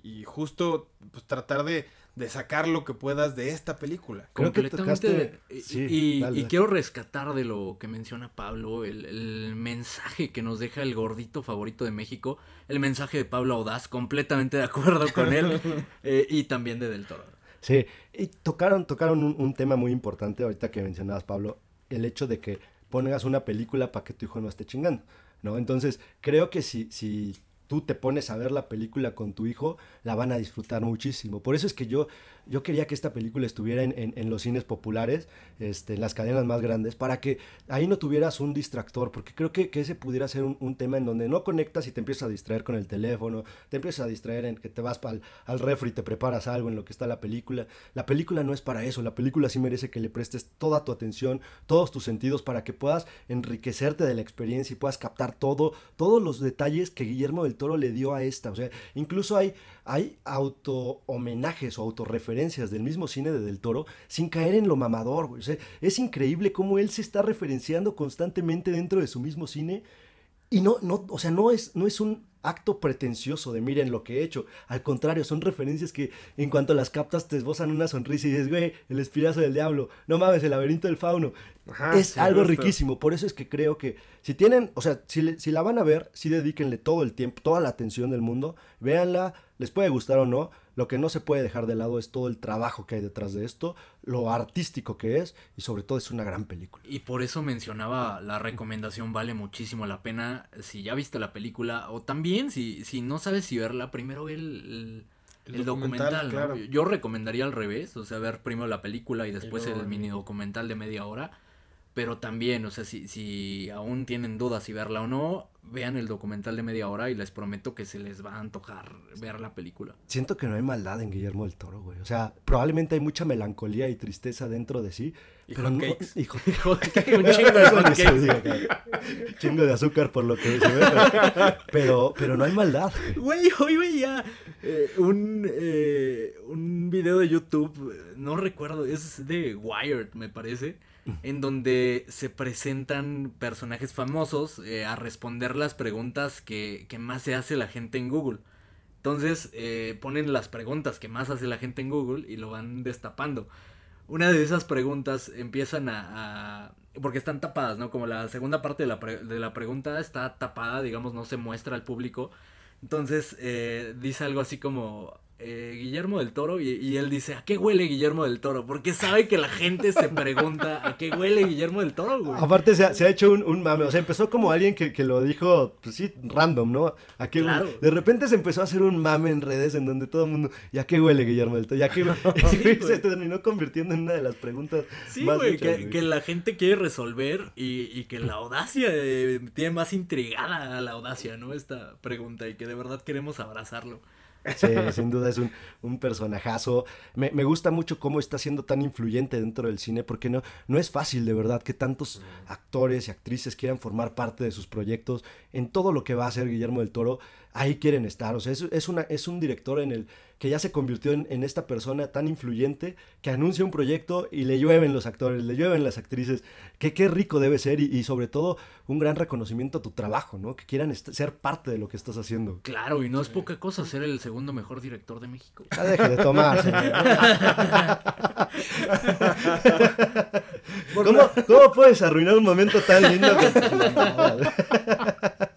y justo pues, tratar de, de sacar lo que puedas de esta película. Completamente. y, quiero rescatar de lo que menciona Pablo, el, mensaje que nos deja el gordito favorito de México, el mensaje de Pablo Audaz, completamente de acuerdo con él, eh, y también de Del Toro. Sí, y tocaron, tocaron un, tema muy importante ahorita que mencionabas, Pablo, el hecho de que pongas una película para que tu hijo no esté chingando, ¿no? Entonces, creo que si, si tú te pones a ver la película con tu hijo, la van a disfrutar muchísimo. Por eso es que yo, yo quería que esta película estuviera en, en, los cines populares, este, en las cadenas más grandes, para que ahí no tuvieras un distractor, porque creo que, que ese pudiera ser un, un, tema en donde no conectas y te empiezas a distraer con el teléfono, te empiezas a distraer en que te vas al, al refri y te preparas algo en lo que está la película. La película no es para eso, la película sí merece que le prestes toda tu atención, todos tus sentidos, para que puedas enriquecerte de la experiencia y puedas captar todo, todos los detalles que Guillermo del Toro le dio a esta. O sea, incluso hay, hay auto homenajes o autorreferencias del mismo cine de Del Toro sin caer en lo mamador, O sea, es increíble cómo él se está referenciando constantemente dentro de su mismo cine. Y no, no, o sea, no es, no es un acto pretencioso de miren lo que he hecho. Al contrario, son referencias que en cuanto las captas te esbozan una sonrisa y dices, güey, el espirazo del diablo, no mames, el laberinto del fauno. es algo riquísimo. Por eso es que creo que si tienen, o sea, si, si la van a ver, sí dedíquenle todo el tiempo, toda la atención del mundo, véanla, les puede gustar o no, lo que no se puede dejar de lado es todo el trabajo que hay detrás de esto, lo artístico que es y sobre todo es una gran película. Y por eso mencionaba la recomendación vale muchísimo la pena si ya viste la película o también si, si no sabes si verla, primero ve el, el, documental. Yo recomendaría al revés, o sea, ver primero la película y después el mini documental de media hora pero también, o sea, si, si aún tienen dudas si verla o no, vean el documental de media hora y les prometo que se les va a antojar ver la película. Siento que no hay maldad en Guillermo del Toro, güey. O sea, probablemente hay mucha melancolía y tristeza dentro de sí. pero no, hijo, hijo de un chingo de chingo de azúcar por lo que se ve. Pero, pero no hay maldad. Güey, hoy veía eh, un, eh, un video de YouTube, no recuerdo, es de Wired, me parece en donde se presentan personajes famosos eh, a responder las preguntas que, más se hace la gente en Google. Entonces eh, ponen las preguntas que más hace la gente en Google y lo van destapando. Una de esas preguntas empiezan a, porque están tapadas, ¿no? Como la segunda parte de la, de la pregunta está tapada, digamos, no se muestra al público. Entonces eh, dice algo así como, eh, Guillermo del Toro y, él dice, ¿a qué huele Guillermo del Toro? Porque sabe que la gente se pregunta, ¿a qué huele Guillermo del Toro, güey? Aparte se ha, hecho un, mame, o sea, empezó como alguien que, lo dijo, pues sí, random, ¿no? ¿A qué De repente se empezó a hacer un mame en redes en donde todo el mundo, ¿y a qué huele Guillermo del Toro? ¿Y a qué se terminó convirtiendo en una de las preguntas Sí, güey, que, la gente quiere resolver y, que la audacia eh, tiene más intrigada a la audacia, ¿no? Esta pregunta y que de verdad queremos abrazarlo. Sí, sin duda es un, personajazo. Me, gusta mucho cómo está siendo tan influyente dentro del cine, porque no, no es fácil de verdad que tantos actores y actrices quieran formar parte de sus proyectos en todo lo que va a hacer Guillermo del Toro ahí quieren estar. O sea, es, una, es un director en el que ya se convirtió en, esta persona tan influyente que anuncia un proyecto y le llueven los actores, le llueven las actrices. Que qué rico debe ser y, sobre todo un gran reconocimiento a tu trabajo, ¿no? Que quieran ser parte de lo que estás haciendo. Claro, y no es poca cosa ser el segundo mejor director de México. Ya deje de tomar, ¿Cómo, ¿Cómo, puedes arruinar un momento tan lindo?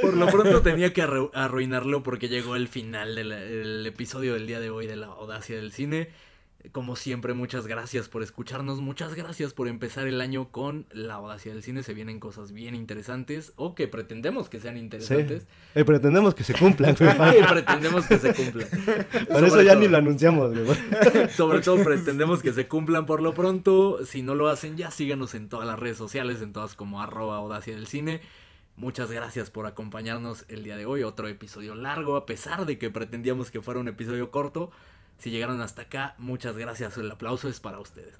Por lo pronto tenía que arruinarlo porque llegó el final del episodio del día de hoy de la audacia del cine. Como siempre, muchas gracias por escucharnos, muchas gracias por empezar el año con la audacia del cine. Se vienen cosas bien interesantes o que pretendemos que sean interesantes. Sí. pretendemos que se cumplan. pretendemos que se cumplan. Por eso ya ni lo anunciamos. Sobre todo pretendemos que se cumplan por lo pronto. Si no lo hacen, ya síganos en todas las redes sociales, en todas como arroba audacia del cine. Muchas gracias por acompañarnos el día de hoy. Otro episodio largo, a pesar de que pretendíamos que fuera un episodio corto. Si llegaron hasta acá, muchas gracias. El aplauso es para ustedes.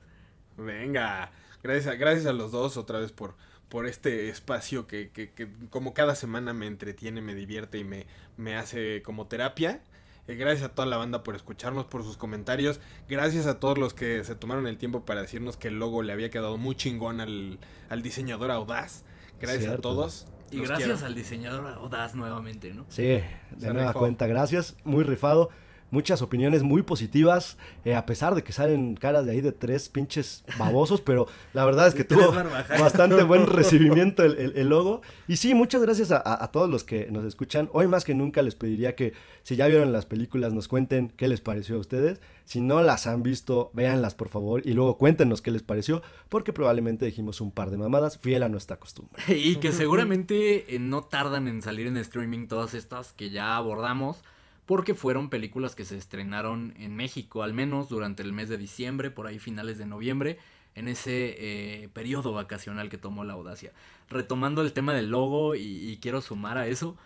Venga, gracias, gracias a los dos otra vez por, por este espacio que, que, que, como cada semana me entretiene, me divierte y me, me hace como terapia. Eh, gracias a toda la banda por escucharnos, por sus comentarios. Gracias a todos los que se tomaron el tiempo para decirnos que el logo le había quedado muy chingón al, al diseñador audaz. Gracias a todos. Y gracias al diseñador Audaz nuevamente, ¿no? Sí, de nueva cuenta. Gracias, muy rifado. Muchas opiniones muy positivas, eh, a pesar de que salen caras de ahí de tres pinches babosos, pero la verdad es que tuvo bastante buen recibimiento el, logo. Y sí, muchas gracias a, todos los que nos escuchan. Hoy más que nunca les pediría que si ya vieron las películas nos cuenten qué les pareció a ustedes. Si no las han visto, véanlas por favor y luego cuéntenos qué les pareció, porque probablemente dijimos un par de mamadas, fiel a nuestra costumbre. Y que seguramente eh, no tardan en salir en streaming todas estas que ya abordamos porque fueron películas que se estrenaron en México, al menos durante el mes de diciembre, por ahí finales de noviembre, en ese eh, periodo vacacional que tomó la audacia. Retomando el tema del logo y, quiero sumar a eso,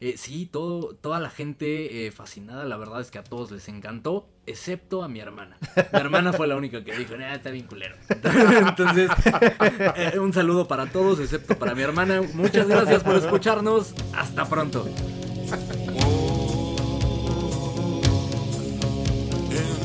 eh, sí, toda la gente eh, fascinada, la verdad es que a todos les encantó, excepto a mi hermana. Mi hermana fue la única que dijo, ah, está bien culero. Entonces, un saludo para todos, excepto para mi hermana. Muchas gracias por escucharnos. Hasta pronto.